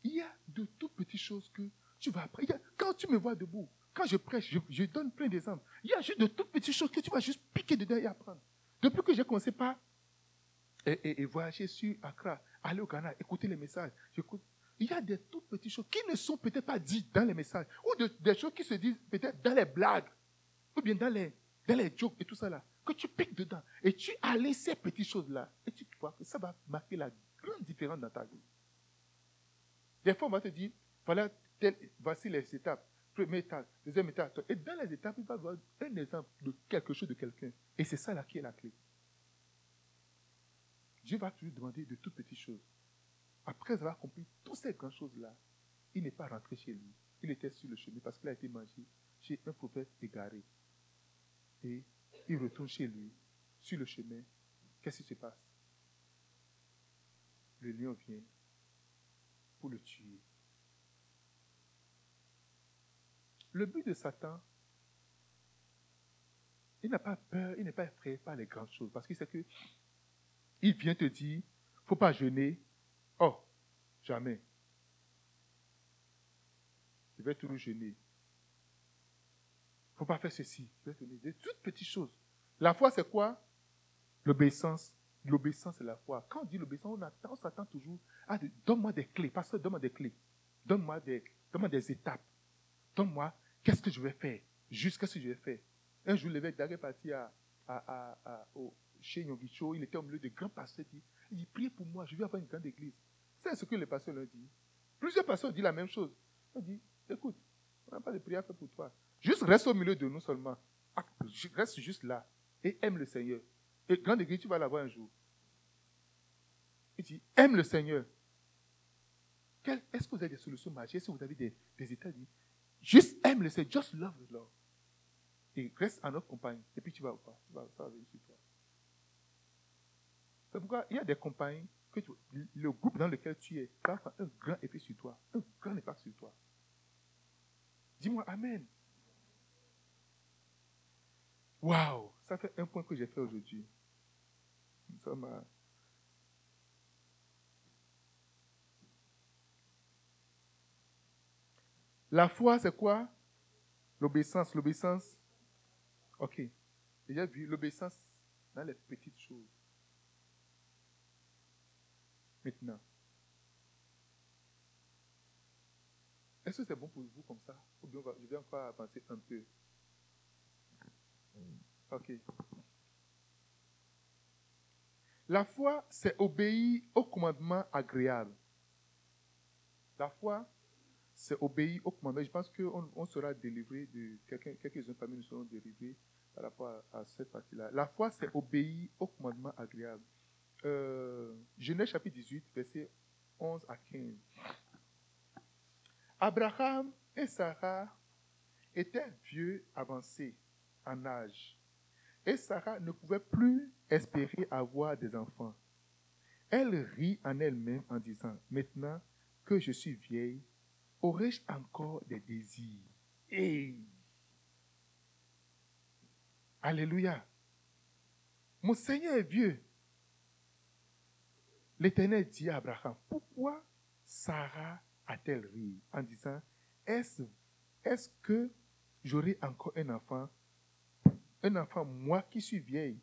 Il y a de toutes petites choses que tu vas apprendre. Quand tu me vois debout, quand je prêche, je, donne plein d'exemples. Il y a juste de toutes petites choses que tu vas juste piquer dedans et apprendre. Depuis que j'ai commencé par et, et, voyager sur Accra, aller au Ghana, écouter les messages, j'écoute. Il y a des toutes petites choses qui ne sont peut-être pas dites dans les messages, ou des choses qui se disent peut-être dans les blagues, ou bien dans les, dans les jokes et tout ça là, que tu piques dedans. Et tu as ces petites choses-là, et tu vois que ça va marquer la grande différence dans ta vie. Des fois, on va te dire, voilà, voici les étapes première étape, deuxième étape. Et dans les étapes, il va avoir un exemple de quelque chose de quelqu'un. Et c'est ça là qui est la clé. Dieu va toujours demander de toutes petites choses. Après avoir compris toutes ces grandes choses-là, il n'est pas rentré chez lui. Il était sur le chemin parce qu'il a été mangé chez un prophète égaré. Et il retourne chez lui, sur le chemin. Qu'est-ce qui se passe? Le lion vient pour le tuer. Le but de Satan, il n'a pas peur, il n'est pas effrayé par les grandes choses. Parce qu'il sait que il vient te dire, il ne faut pas jeûner. Oh, jamais. Je vais toujours jeûner. Il ne faut pas faire ceci. Je vais jeûner. Des toutes petites choses. La foi, c'est quoi? L'obéissance. L'obéissance, c'est la foi. Quand on dit l'obéissance, on, s'attend toujours à donne-moi des clés. Pasteur, donne-moi des clés. Donne-moi des, donne des étapes. Donne-moi Qu'est-ce que je vais faire Juste, ce que je vais faire? Un jour, l'évêque d'Arrêt parti à, au, chez Yongicho, il était au milieu de grands pasteurs. Il dit, il Priez pour moi, je vais avoir une grande église. C'est ce que les pasteurs leur disent. Plusieurs pasteurs disent la même chose. On dit Écoute, on n'a pas de prière à faire pour toi. Juste reste au milieu de nous seulement. Reste juste là et aime le Seigneur. Et grande église, tu vas l'avoir un jour. Il dit Aime le Seigneur. Est-ce que vous avez des solutions magiques? Est-ce que vous avez des, des états Juste aime le Seigneur. Just love the Lord. Et reste en notre compagnie. Et puis tu vas, tu vas, ça sur toi. C'est pourquoi il y a des compagnies que le groupe dans lequel tu es va avoir un grand effet sur toi. Un grand impact sur toi. Dis-moi Amen. Waouh, ça fait un point que j'ai fait aujourd'hui. Ça m'a La foi, c'est quoi? L'obéissance. L'obéissance. Ok. Déjà vu l'obéissance dans les petites choses. Maintenant. Est-ce que c'est bon pour vous comme ça? Ou bien je vais encore avancer un peu Ok. La foi, c'est obéir au commandement agréable. La foi, c'est obéir au commandement. Je pense qu'on on sera délivré de quelques-uns parmi nous seront délivrés par rapport à, cette partie-là. La foi, c'est obéir au commandement agréable. euh, Genèse chapitre 18, verset 11 à 15. Abraham et Sarah étaient vieux avancés en âge. Et Sarah ne pouvait plus espérer avoir des enfants. Elle rit en elle-même en disant, maintenant que je suis vieille, aurais-je encore des désirs? Et Alléluia. Mon Seigneur est vieux. L'Éternel dit à Abraham, pourquoi Sarah a-t-elle ri? En disant, est-ce est que j'aurai encore un enfant? Un enfant, moi qui suis vieille.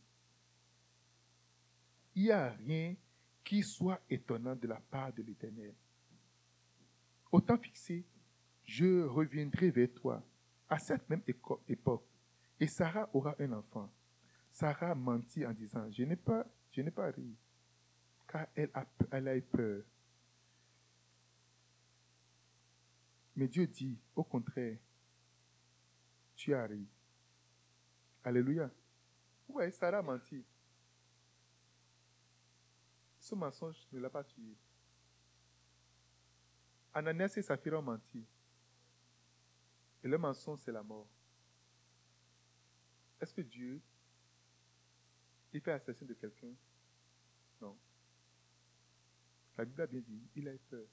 Il n'y a rien qui soit étonnant de la part de l'Éternel. Au temps fixé, je reviendrai vers toi à cette même époque, et Sarah aura un enfant. Sarah mentit en disant, je n'ai pas, je n'ai pas ri, car elle a, elle a eu peur. Mais Dieu dit, au contraire, tu as ri. Alléluia. Oui, Sarah a menti. Ce mensonge ne l'a pas tué. Ananias et Saphira ont menti. Et le mensonge, c'est la mort. Est-ce que Dieu, il fait assassin de quelqu'un? Non. La Bible a bien dit, il a eu peur.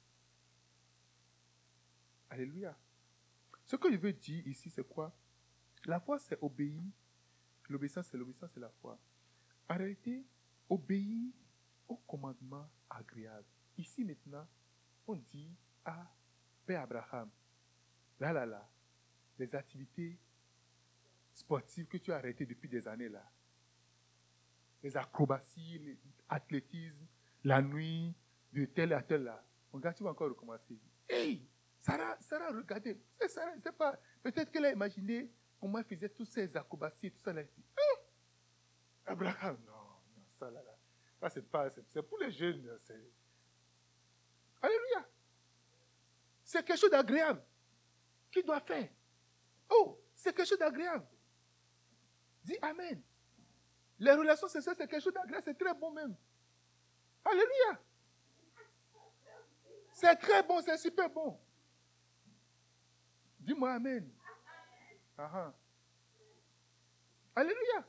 Alléluia. Ce que je veux dire ici, c'est quoi? La foi, c'est obéir. L'obéissance, c'est l'obéissance, c'est la foi. En réalité, obéir au commandement agréable. Ici maintenant, on dit Père Abraham, là, là, là, les activités sportives que tu as arrêtées depuis des années là, les acrobaties, l'athlétisme, la nuit, de tel à tel là, gars, tu vas encore recommencer. Hey, Sarah, Sarah, regardez, Sarah, je sais pas, peut-être qu'elle a imaginé comment elle faisait toutes ces acrobaties, tout ça là. Hein? Abraham, non, non, ça là, là. Ça, c'est pas, c'est pour les jeunes. Alléluia. C'est quelque chose d'agréable. Qui doit faire Oh, c'est quelque chose d'agréable. Dis Amen. Les relations c'est c'est quelque chose d'agréable, c'est très bon même. Alléluia. C'est très bon, c'est super bon. Dis-moi Amen. Ah, ah. Alléluia.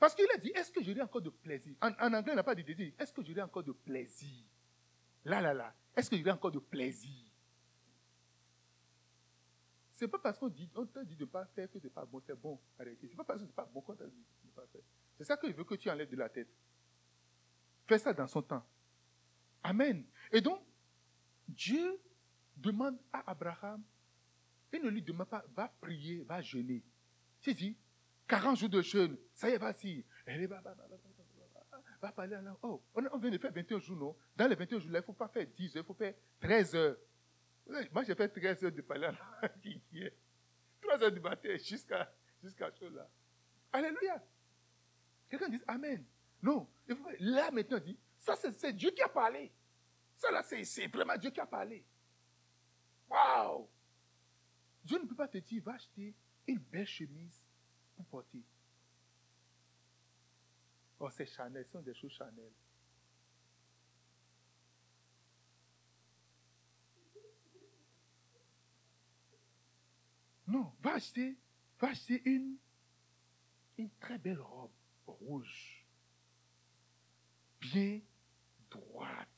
Parce qu'il a dit, est-ce que j'aurai encore de plaisir? En, anglais, il n'a pas dit désir. Est-ce que j'aurai encore de plaisir? Là, là, là. Est-ce que j'aurai encore de plaisir? Ce n'est pas parce qu'on dit, on t'a dit de ne pas faire que ce n'est pas bon, c'est bon. Ce n'est pas parce que ce n'est pas bon qu'on t'a dit de ne pas faire. C'est ça que je veux que tu enlèves de la tête. Fais ça dans son temps. Amen. Et donc, Dieu demande à Abraham, il ne lui demande pas, va prier, va jeûner. Tu dis, 40 jours de jeûne, ça y est, vas-y. Va parler à. Oh, on vient de faire 21 jours, non? Dans les 21 jours, là, il ne faut pas faire 10 heures, il faut faire 13 heures. Moi, j'ai fait 13 heures de parler à la 3 heures du matin jusqu'à jusqu'à ce là. Alléluia. Quelqu'un dit Amen. Non. Là, maintenant, dit, ça, c'est Dieu qui a parlé. Ça, là, c'est vraiment Dieu qui a parlé. Waouh! Dieu ne peut pas te dire, va acheter une belle chemise pour porter. Oh, c'est Chanel, ce sont des choses Chanel. Non, va acheter, va acheter une, une très belle robe rouge, bien droite.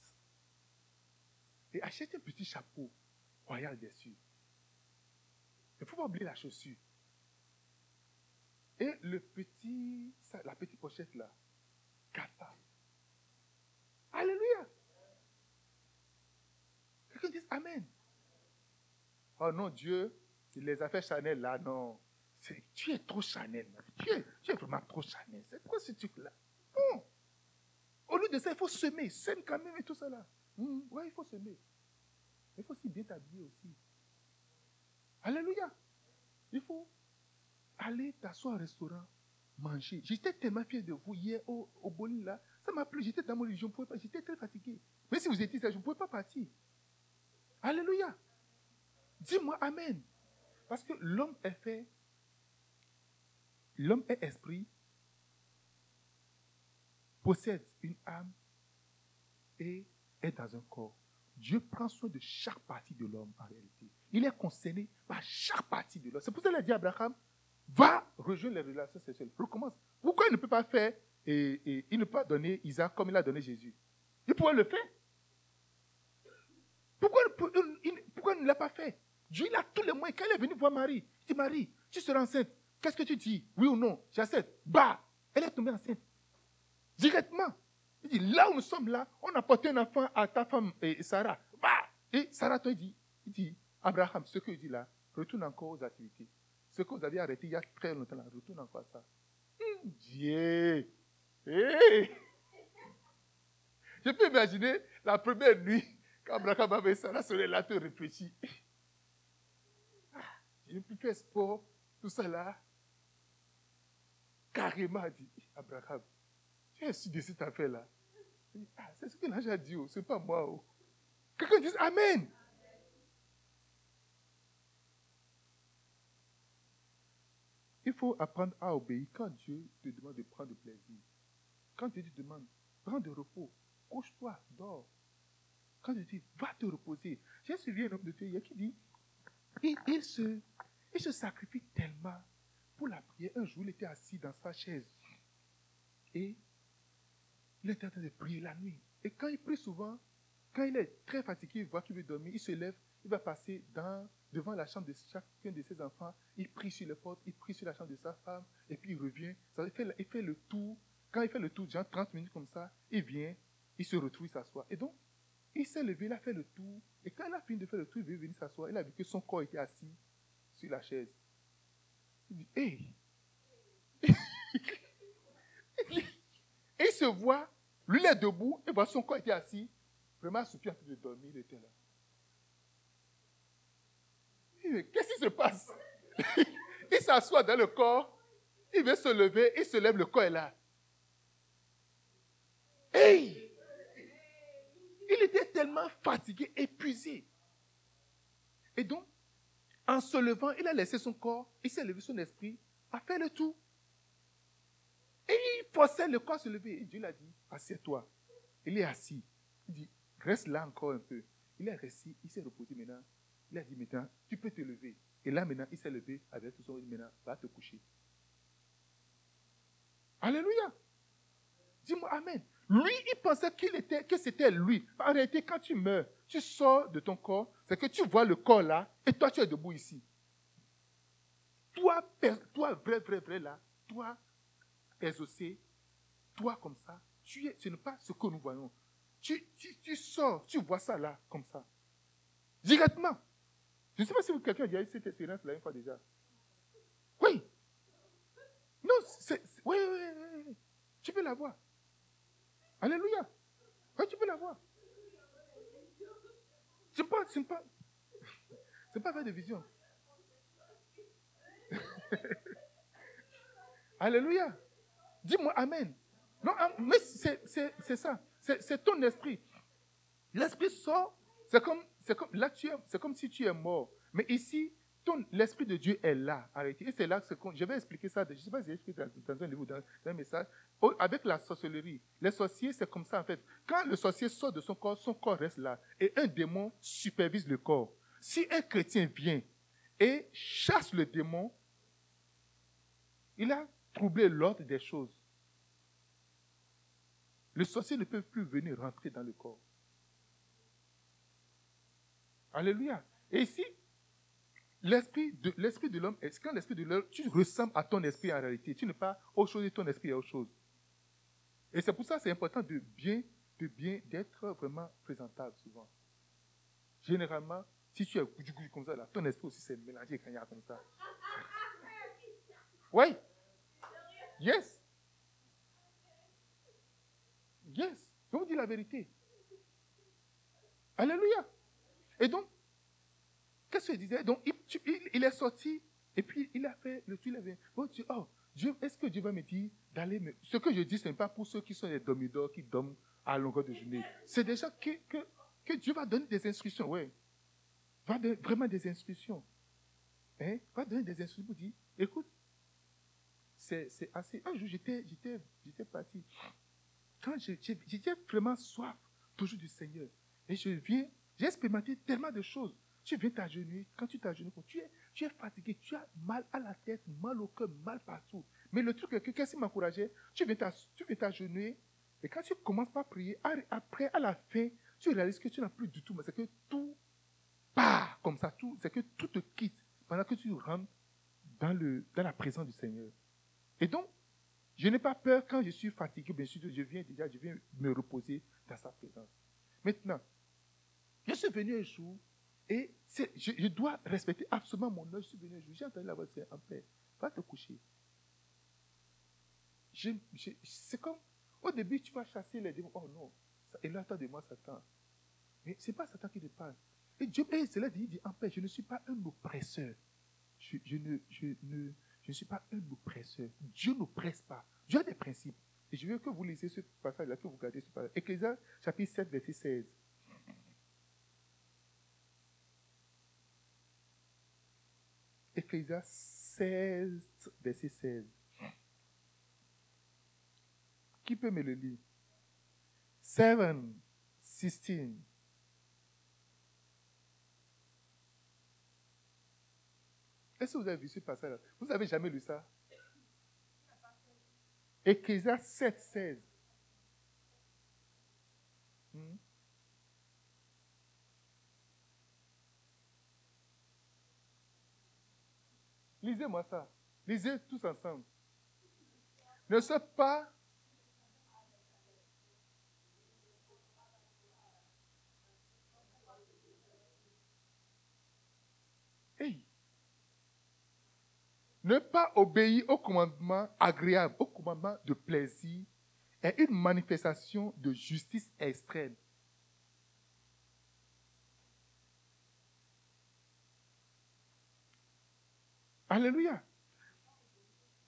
Et achète un petit chapeau royal dessus. Il ne faut pas oublier la chaussure. Et le petit, la petite pochette là, kata. Alléluia. Quelqu'un dit Amen. Oh non, Dieu, il les a fait Chanel là, non. Tu es trop Chanel. Tu es, tu es vraiment trop Chanel. C'est quoi ce truc-là? Non. Au lieu de ça, il faut semer. Sème quand même et tout ça là. Hmm, oui, il faut semer. Il faut aussi bien t'habiller aussi. Alléluia. Il faut allez t'asseoir au restaurant, manger. J'étais tellement fier de vous hier au, au là. Ça m'a plu. J'étais dans mon lit, je ne pouvais pas. J'étais très fatigué. Mais si vous étiez là, je ne pouvais pas partir. Alléluia. Dis-moi Amen. Parce que l'homme est fait, l'homme est esprit, possède une âme et est dans un corps. Dieu prend soin de chaque partie de l'homme en réalité. Il est concerné par chaque partie de l'homme. C'est pour ça qu'il a dit à Abraham, va rejoindre les relations sexuelles. Recommence. Pourquoi il ne peut pas faire et, il ne peut pas donner Isaac comme il a donné Jésus? Il pourrait le faire. Pourquoi, pourquoi il ne l'a pas fait? Dieu il a tous les moyens. Quand il est venu voir Marie, il dit Marie, tu seras enceinte. Qu'est-ce que tu dis? Oui ou non? J'accepte. Bah Elle est tombée enceinte. Directement. Il dit là où nous sommes là, on a porté un enfant à ta femme et Sarah. Bah Et Sarah, il dit, il dit Abraham, ce que dit là, retourne encore aux activités. Ce que vous avez arrêté il y a très longtemps, là, retourne encore ça. Hum, Dieu. Je peux imaginer la première nuit, quand Abraham avait Sarah sur les lattes réfléchit. Je ne peux faire sport, tout ça là. Carrément dit, Abraham, tu es sûr de cette affaire-là. Ah, c'est ce que l'ange a dit, oh, ce n'est pas moi. Oh. Quelqu'un dit Amen. Il faut apprendre à obéir quand Dieu te demande de prendre plaisir. Quand Dieu te demande, prends de repos, couche-toi, dors. Quand Dieu dit, va te reposer. J'ai suivi un homme de Dieu qui dit, il, se, il se sacrifie tellement pour la prière. Un jour, il était assis dans sa chaise et il était en train de prier la nuit. Et quand il prie souvent, quand il est très fatigué, il voit qu'il veut dormir, il se lève, il va passer dans devant la chambre de chacun de ses enfants, il prie sur les portes, il prie sur la chambre de sa femme, et puis il revient. Ça, il, fait, il fait le tour. Quand il fait le tour, genre 30 minutes comme ça, il vient, il se retrouve, il s'assoit. Et donc, il s'est levé, il a fait le tour. Et quand il a fini de faire le tour, il veut venir s'asseoir. Il a vu que son corps était assis sur la chaise. Il dit, hey! et il se voit, lui il est debout, et voit son corps était assis. Vraiment soupir en train de dormir, il était là. Qu'est-ce qui se passe? Il s'assoit dans le corps, il veut se lever, il se lève, le corps est là. Hey Il était tellement fatigué, épuisé. Et donc, en se levant, il a laissé son corps, il s'est levé son esprit, a fait le tout. Et il forçait le corps à se lever. Et Dieu l'a dit, assieds-toi. Il est assis. Il dit, reste là encore un peu. Il est resté, il s'est reposé maintenant. Il a dit maintenant, tu peux te lever. Et là maintenant, il s'est levé avec tout son. Il dit maintenant, va te coucher. Alléluia. Dis-moi Amen. Lui, il pensait qu'il était, que c'était lui. En réalité, quand tu meurs, tu sors de ton corps, c'est que tu vois le corps là, et toi, tu es debout ici. Toi, toi vrai, vrai, vrai là, toi, exaucé, toi comme ça, tu es, ce n'est pas ce que nous voyons. Tu, tu sors, tu vois ça là, comme ça. Directement. Je ne sais pas si quelqu'un a déjà eu cette expérience-là une fois déjà. Oui. Non, c'est. Oui, oui, oui. Tu peux l'avoir. Alléluia. Oui, tu peux l'avoir. C'est pas, c'est pas, c'est pas faire de vision. Alléluia. Dis-moi Amen. Non, mais c'est ça. C'est ton esprit. L'esprit sort. C'est comme c'est comme, là, c'est comme si tu es mort. Mais ici, l'Esprit de Dieu est là, arrêtez. Et c'est là que je vais expliquer ça. Je ne sais pas si j'ai expliqué dans, un livre ou dans, un message. Avec la sorcellerie, les sorciers, c'est comme ça en fait. Quand le sorcier sort de son corps, son corps reste là. Et un démon supervise le corps. Si un chrétien vient et chasse le démon, il a troublé l'ordre des choses. Le sorcier ne peut plus venir rentrer dans le corps. Alléluia. Et ici, l'esprit de, l'esprit de l'homme, quand l'esprit de l'homme, tu ressembles à ton esprit en réalité. Tu n'es pas autre chose et ton esprit est autre chose. Et c'est pour ça que c'est important de bien, de bien, d'être vraiment présentable souvent. Généralement, si tu es comme ça, ton esprit aussi s'est mélangé quand il y a comme ça. Oui. Yes. Yes. Je vous dis la vérité. Alléluia. Et donc, qu'est-ce qu'il disait? Donc, il, est sorti et puis il a fait le l'avais. Oh, oh, Dieu, est-ce que Dieu va me dire d'aller me... Ce que je dis, ce n'est pas pour ceux qui sont des dormidors, qui dorment à longueur de journée. C'est déjà que, que, Dieu va donner des instructions, oui. Va donner vraiment des instructions. Hein? Va donner des instructions pour dire, écoute, c'est assez. Un jour, j'étais parti. j'étais vraiment soif, toujours du Seigneur. Et je viens, j'ai expérimenté tellement de choses. Tu viens t'agenouiller, quand tu t'agenouilles, tu es, tu es fatigué, tu as mal à la tête, mal au cœur, mal partout. Mais le truc, qu'est-ce qui m'encourageait? Tu viens t'agenouiller, et quand tu commences par prier, après, à la fin, tu réalises que tu n'as plus du tout, mais c'est que tout part comme ça, c'est que tout te quitte pendant que tu rentres dans, le, dans la présence du Seigneur. Et donc, je n'ai pas peur quand je suis fatigué, bien sûr, je viens déjà, je viens me reposer dans sa présence. Maintenant, je suis venu un jour et je, dois respecter absolument mon œil. Je suis venu un jour, j'ai entendu la voix de en paix, va te coucher. c'est comme, au début, tu vas chasser les démons. Oh non, et là, attends de moi, Satan. Mais ce n'est pas Satan qui te parle. Et Dieu, et cela dit, il dit, en paix, je ne suis pas un oppresseur. Je, ne, je, ne, suis pas un oppresseur. Dieu ne presse pas. Dieu a des principes. Et je veux que vous lisez ce passage-là, que vous regardez ce passage. Ecclésias chapitre 7, verset 16. Ecclésias 16, verset 16. Qui peut me le lire? 7, 16. Est-ce que vous avez vu ce passage-là? Vous n'avez jamais lu ça? Ecclésias 7, 16. Hmm? Lisez-moi ça. Lisez tous ensemble. Ne sois pas Ne pas obéir au commandement agréable, au commandement de plaisir, est une manifestation de justice extrême. Alléluia.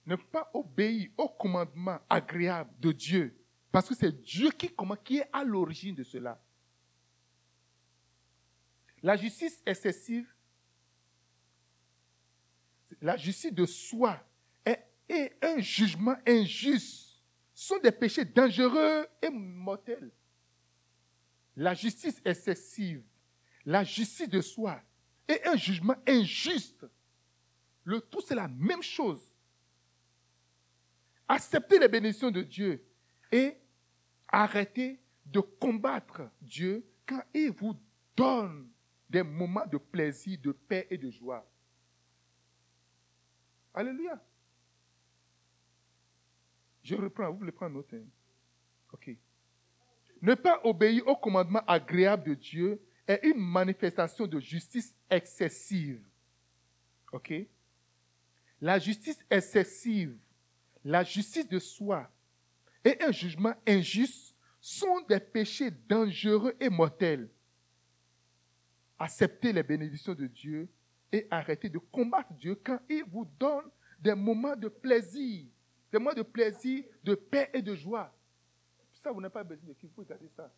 Ne pas obéir au commandement agréable de Dieu, parce que c'est Dieu qui, qui est à l'origine de cela. La justice excessive la justice de soi et un jugement injuste sont des péchés dangereux et mortels. La justice excessive, la justice de soi et un jugement injuste, le tout c'est la même chose. Acceptez les bénédictions de Dieu et arrêtez de combattre Dieu quand il vous donne des moments de plaisir, de paix et de joie. Alléluia. Je reprends, vous voulez prendre note. Hein? Ok. Ne pas obéir au commandement agréable de Dieu est une manifestation de justice excessive. Ok? La justice excessive, la justice de soi et un jugement injuste sont des péchés dangereux et mortels. Accepter les bénédictions de Dieu et arrêtez de combattre Dieu quand il vous donne des moments de plaisir, des moments de plaisir, de paix et de joie. Ça, vous n'avez pas besoin de qui vous regardez ça.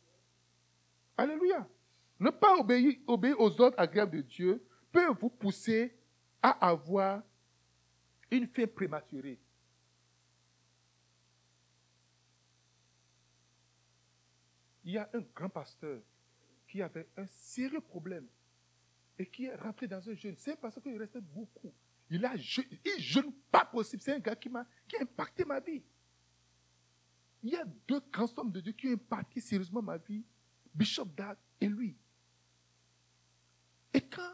Alléluia. Ne pas obéir aux ordres agréables de Dieu peut vous pousser à avoir une fin prématurée. Il y a un grand pasteur qui avait un sérieux problème et qui est rentré dans un jeûne. C'est parce qu'il restait beaucoup. Il a il jeûne pas possible. C'est un gars qui m'a qui a impacté ma vie. Il y a deux grands hommes de Dieu qui ont impacté sérieusement ma vie, Bishop Dag et lui. Et quand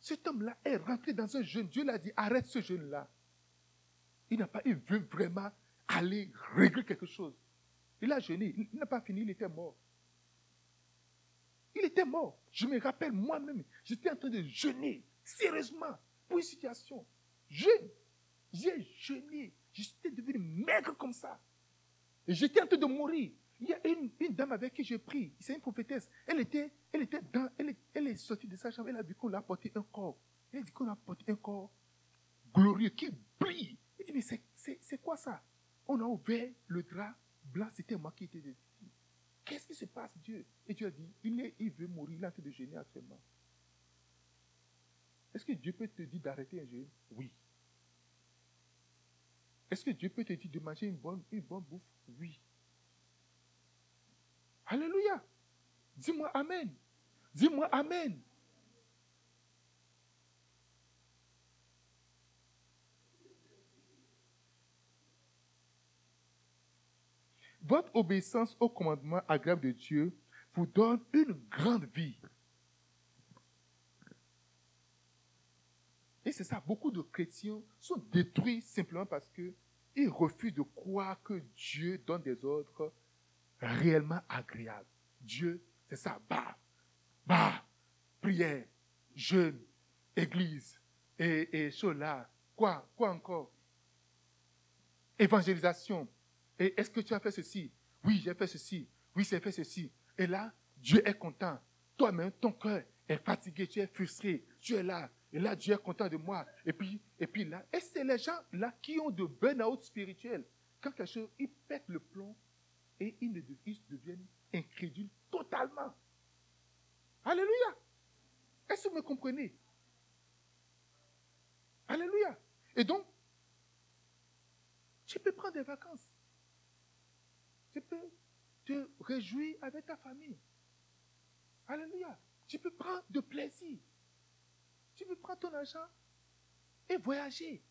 cet homme-là est rentré dans un jeûne, Dieu l'a dit arrête ce jeûne-là. Il n'a pas, veut vraiment aller régler quelque chose. Il a jeûné, il n'a pas fini, il était mort. Il était mort. Je me rappelle moi-même, j'étais en train de jeûner, sérieusement, pour une situation. Jeûne. J'ai jeûné. J'étais devenu maigre comme ça. J'étais en train de mourir. Il y a une, dame avec qui j'ai pris. C'est une prophétesse. Elle était, elle était dans, elle, est sortie de sa chambre. Elle a dit qu'on l'a apporté un corps. Elle a dit qu'on a apporté un corps glorieux qui brille. Mais c'est quoi ça? On a ouvert le drap blanc. C'était moi qui étais dessus. Qu'est-ce qui se passe, Dieu? Et Dieu a dit, il, il veut mourir, il est en train actuellement. Est-ce que Dieu peut te dire d'arrêter un jeûne? Oui. Est-ce que Dieu peut te dire de manger une bonne, une bonne bouffe? Oui. Alléluia. Dis-moi Amen. Dis-moi Amen. Votre obéissance au commandement agréable de Dieu vous donne une grande vie. Et c'est ça, beaucoup de chrétiens sont détruits simplement parce qu'ils refusent de croire que Dieu donne des ordres réellement agréables. Dieu, c'est ça, bah, bah, prière, jeûne, église, et, et cela. Quoi, quoi encore? Évangélisation. Et est-ce que tu as fait ceci? Oui, j'ai fait ceci. Oui, j'ai fait ceci. Et là, Dieu est content. Toi-même, ton cœur est fatigué, tu es frustré, tu es là. Et là, Dieu est content de moi. Et puis, et puis là, et c'est les gens là qui ont de burn-out spirituel. Quand quelque chose, ils pètent le plomb et ils, ne, deviennent incrédules totalement. Alléluia. Est-ce que vous me comprenez? Alléluia. Et donc, tu peux prendre des vacances. Tu peux te réjouir avec ta famille. Alléluia. Tu peux prendre de plaisir. Tu peux prendre ton argent et voyager.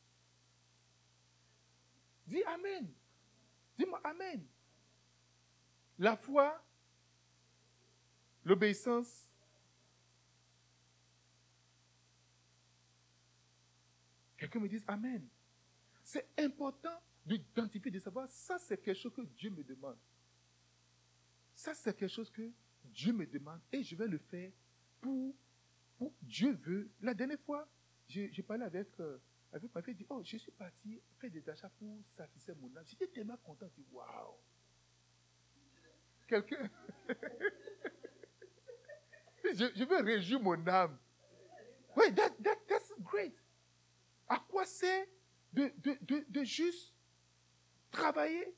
Dis Amen. Dis-moi Amen. La foi, l'obéissance, quelqu'un me dit Amen. C'est important d'identifier, de savoir, ça c'est quelque chose que Dieu me demande. Ça c'est quelque chose que Dieu me demande et je vais le faire pour Dieu veut. La dernière fois, j'ai parlé avec, euh, avec ma fille, dit, oh, je suis parti faire des achats pour satisfaire mon âme. J'étais tellement content, je dis, waouh. Quelqu'un. je, veux réjouir mon âme. Oui, that, that, that's great. À quoi c'est de, de, de, juste travailler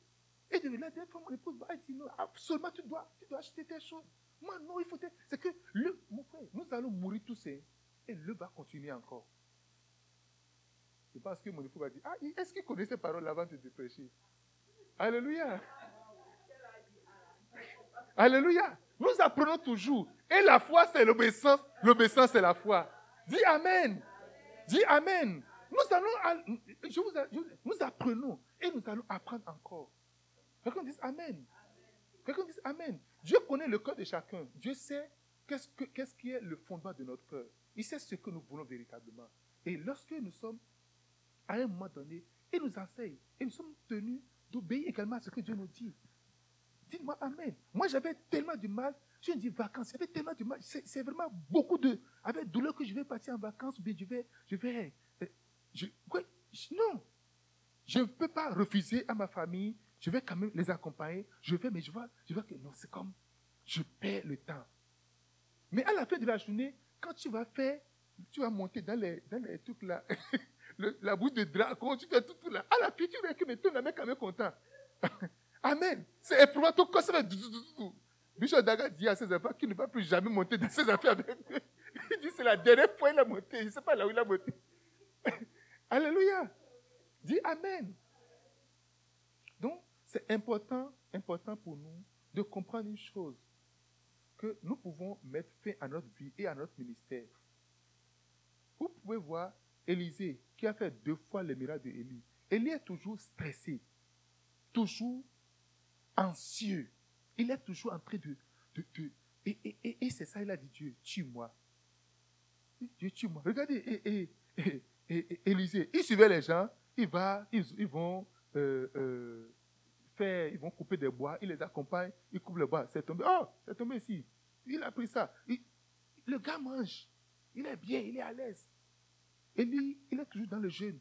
et de dernière fois, mon épouse va dire non, absolument, tu dois, tu dois acheter tes choses. Moi, non, il faut. C'est que, le, mon frère, nous allons mourir tous et, et le va continuer encore. Je pense que mon époux va dire Ah, est-ce qu'il connaît ces paroles avant de prêcher Alléluia. Alléluia. Nous apprenons toujours. Et la foi, c'est l'obéissance. L'obéissance, c'est la foi. Dis Amen. Dis Amen. Nous allons, je vous, nous apprenons et nous allons apprendre encore. Quelqu'un dit Amen. Quelqu'un dit Amen. Dieu connaît le cœur de chacun. Dieu sait qu'est-ce, que, qu'est-ce qui est le fondement de notre cœur. Il sait ce que nous voulons véritablement. Et lorsque nous sommes à un moment donné, il nous enseigne. Et nous sommes tenus d'obéir également à ce que Dieu nous dit. Dites-moi Amen. Moi, j'avais tellement de mal. Je dis vacances. J'avais tellement de mal. C'est, vraiment beaucoup de. Avec douleur que je vais partir en vacances ou bien je vais. Je vais euh, je, non. Je ne peux pas refuser à ma famille je vais quand même les accompagner. Je vais, mais je vois, je vois que non, c'est comme, je perds le temps. Mais à la fin de la journée, quand tu vas faire, tu vas monter dans les, dans les trucs là, la bouche de dragon, tu fais tout, tout là. À la fin, tu vois que mais ton ami est quand même content. Amen. C'est éprouvant, ton corps, ça. Bishop Daga dit à ses enfants qu'il ne va plus jamais monter dans ses affaires avec eux. Il dit c'est la dernière fois qu'il a monté. Je ne sais pas là où il a monté. Alléluia. Dis Amen. Donc, c'est important, important pour nous de comprendre une chose, que nous pouvons mettre fin à notre vie et à notre ministère. Vous pouvez voir Élisée, qui a fait deux fois le miracle de Élie. Est toujours stressé, toujours anxieux. Il est toujours en train de... de, et, c'est ça, il a dit, Dieu, tue-moi. Dieu, tue-moi. Regardez, et, Élisée, il suivait les gens, il va, ils, vont... Euh, euh, ils vont couper des bois, il les accompagne, il coupe le bois, c'est tombé. Oh, c'est tombé ici. Il a pris ça. le gars mange. Il est bien, il est à l'aise. Et lui, il est toujours dans le jeûne.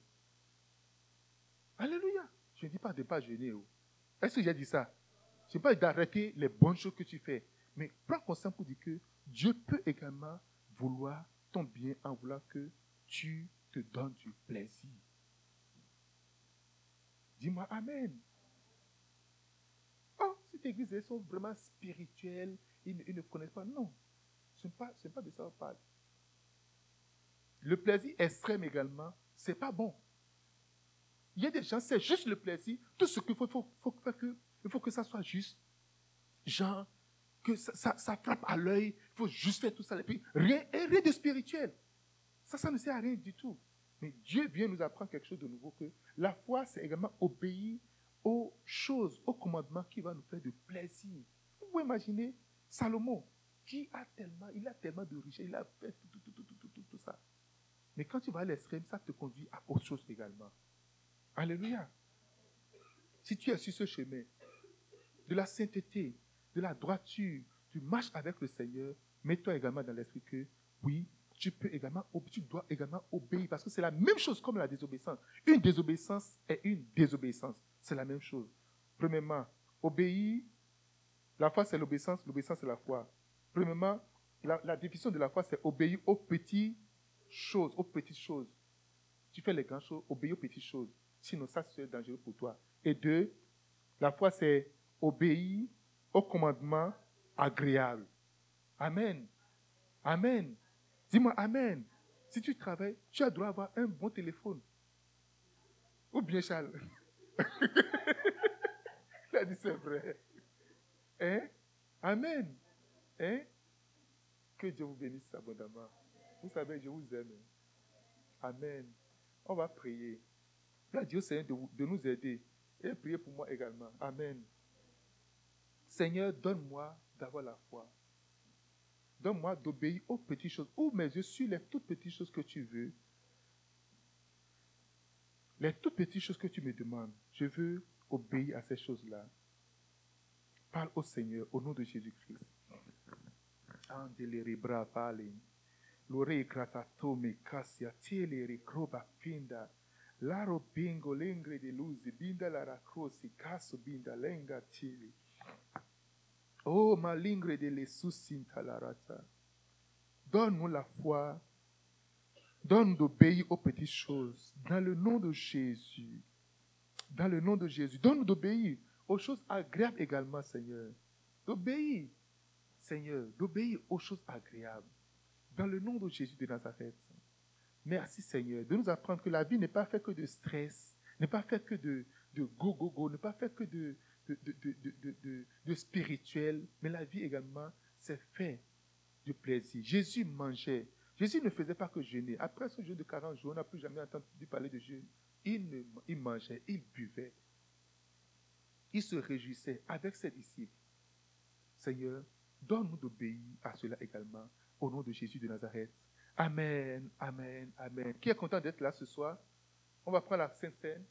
Alléluia. Je ne dis pas de ne pas jeûner. Oh. Est-ce que j'ai dit ça? Je ne dis pas d'arrêter les bonnes choses que tu fais. Mais prends conscience pour dire que Dieu peut également vouloir ton bien en voulant que tu te donnes du plaisir. Dis-moi Amen cette église, elles sont vraiment spirituelles, ils, ne connaissent pas. Non, ce n'est pas, pas de ça qu'on parle. Le plaisir extrême également, c'est pas bon. Il y a des gens, c'est juste le plaisir. Tout ce qu'il faut, faut, faut, que, il faut que ça soit juste. Genre, que ça, ça, frappe à l'œil, il faut juste faire tout ça. Et puis, rien, rien de spirituel. Ça, ça ne sert à rien du tout. Mais Dieu vient nous apprendre quelque chose de nouveau, que la foi, c'est également obéir aux choses, aux commandements qui vont nous faire de plaisir. Vous pouvez imaginer Salomon, qui a tellement, il a tellement de richesses, il a fait tout, tout, tout, tout, tout, tout ça. Mais quand tu vas à l'extrême, ça te conduit à autre chose également. Alléluia. Si tu es sur ce chemin de la sainteté, de la droiture, tu marches avec le Seigneur, mets-toi également dans l'esprit que oui, tu peux également, tu dois également obéir parce que c'est la même chose comme la désobéissance. Une désobéissance est une désobéissance. C'est la même chose. Premièrement, obéir. La foi, c'est l'obéissance. L'obéissance, c'est la foi. Premièrement, la, définition de la foi, c'est obéir aux petites choses, aux petites choses. Tu fais les grandes choses, obéis aux petites choses. Sinon, ça, c'est dangereux pour toi. Et deux, la foi, c'est obéir au commandement agréable. Amen. Amen. Dis-moi Amen. Si tu travailles, tu as droit d'avoir un bon téléphone. Ou bien Charles. Il a dit c'est vrai. Hein? Amen. Hein? Que Dieu vous bénisse abondamment. Vous savez, je vous aime. Amen. On va prier. Dieu Seigneur de, de nous aider. Et prier pour moi également. Amen. Seigneur, donne-moi d'avoir la foi. Donne-moi d'obéir aux petites choses. Ouvre mes yeux sur les toutes petites choses que tu veux. Les toutes petites choses que tu me demandes. Je veux obéir à ces choses-là. Parle au Seigneur au nom de Jésus-Christ. Binda binda lenga. Oh, malingre de larata. Donne-nous la foi. Donne d'obéir aux petites choses. Dans le nom de Jésus. Dans le nom de Jésus. Donne-nous d'obéir aux choses agréables également, Seigneur. D'obéir, Seigneur, d'obéir aux choses agréables. Dans le nom de Jésus de Nazareth. Merci, Seigneur, de nous apprendre que la vie n'est pas faite que de stress, n'est pas faite que de, de go, go, go, n'est pas faite que de, de, spirituel, mais la vie également, c'est fait du plaisir. Jésus mangeait. Jésus ne faisait pas que jeûner. Après ce jeûne de 40 jours, on n'a plus jamais entendu parler de jeûne. Il, il mangeait, il buvait. Il se réjouissait avec ses disciples. Seigneur, donne-nous d'obéir à cela également, au nom de Jésus de Nazareth. Amen, amen, amen. Qui est content d'être là ce soir? On va prendre la Sainte Seine.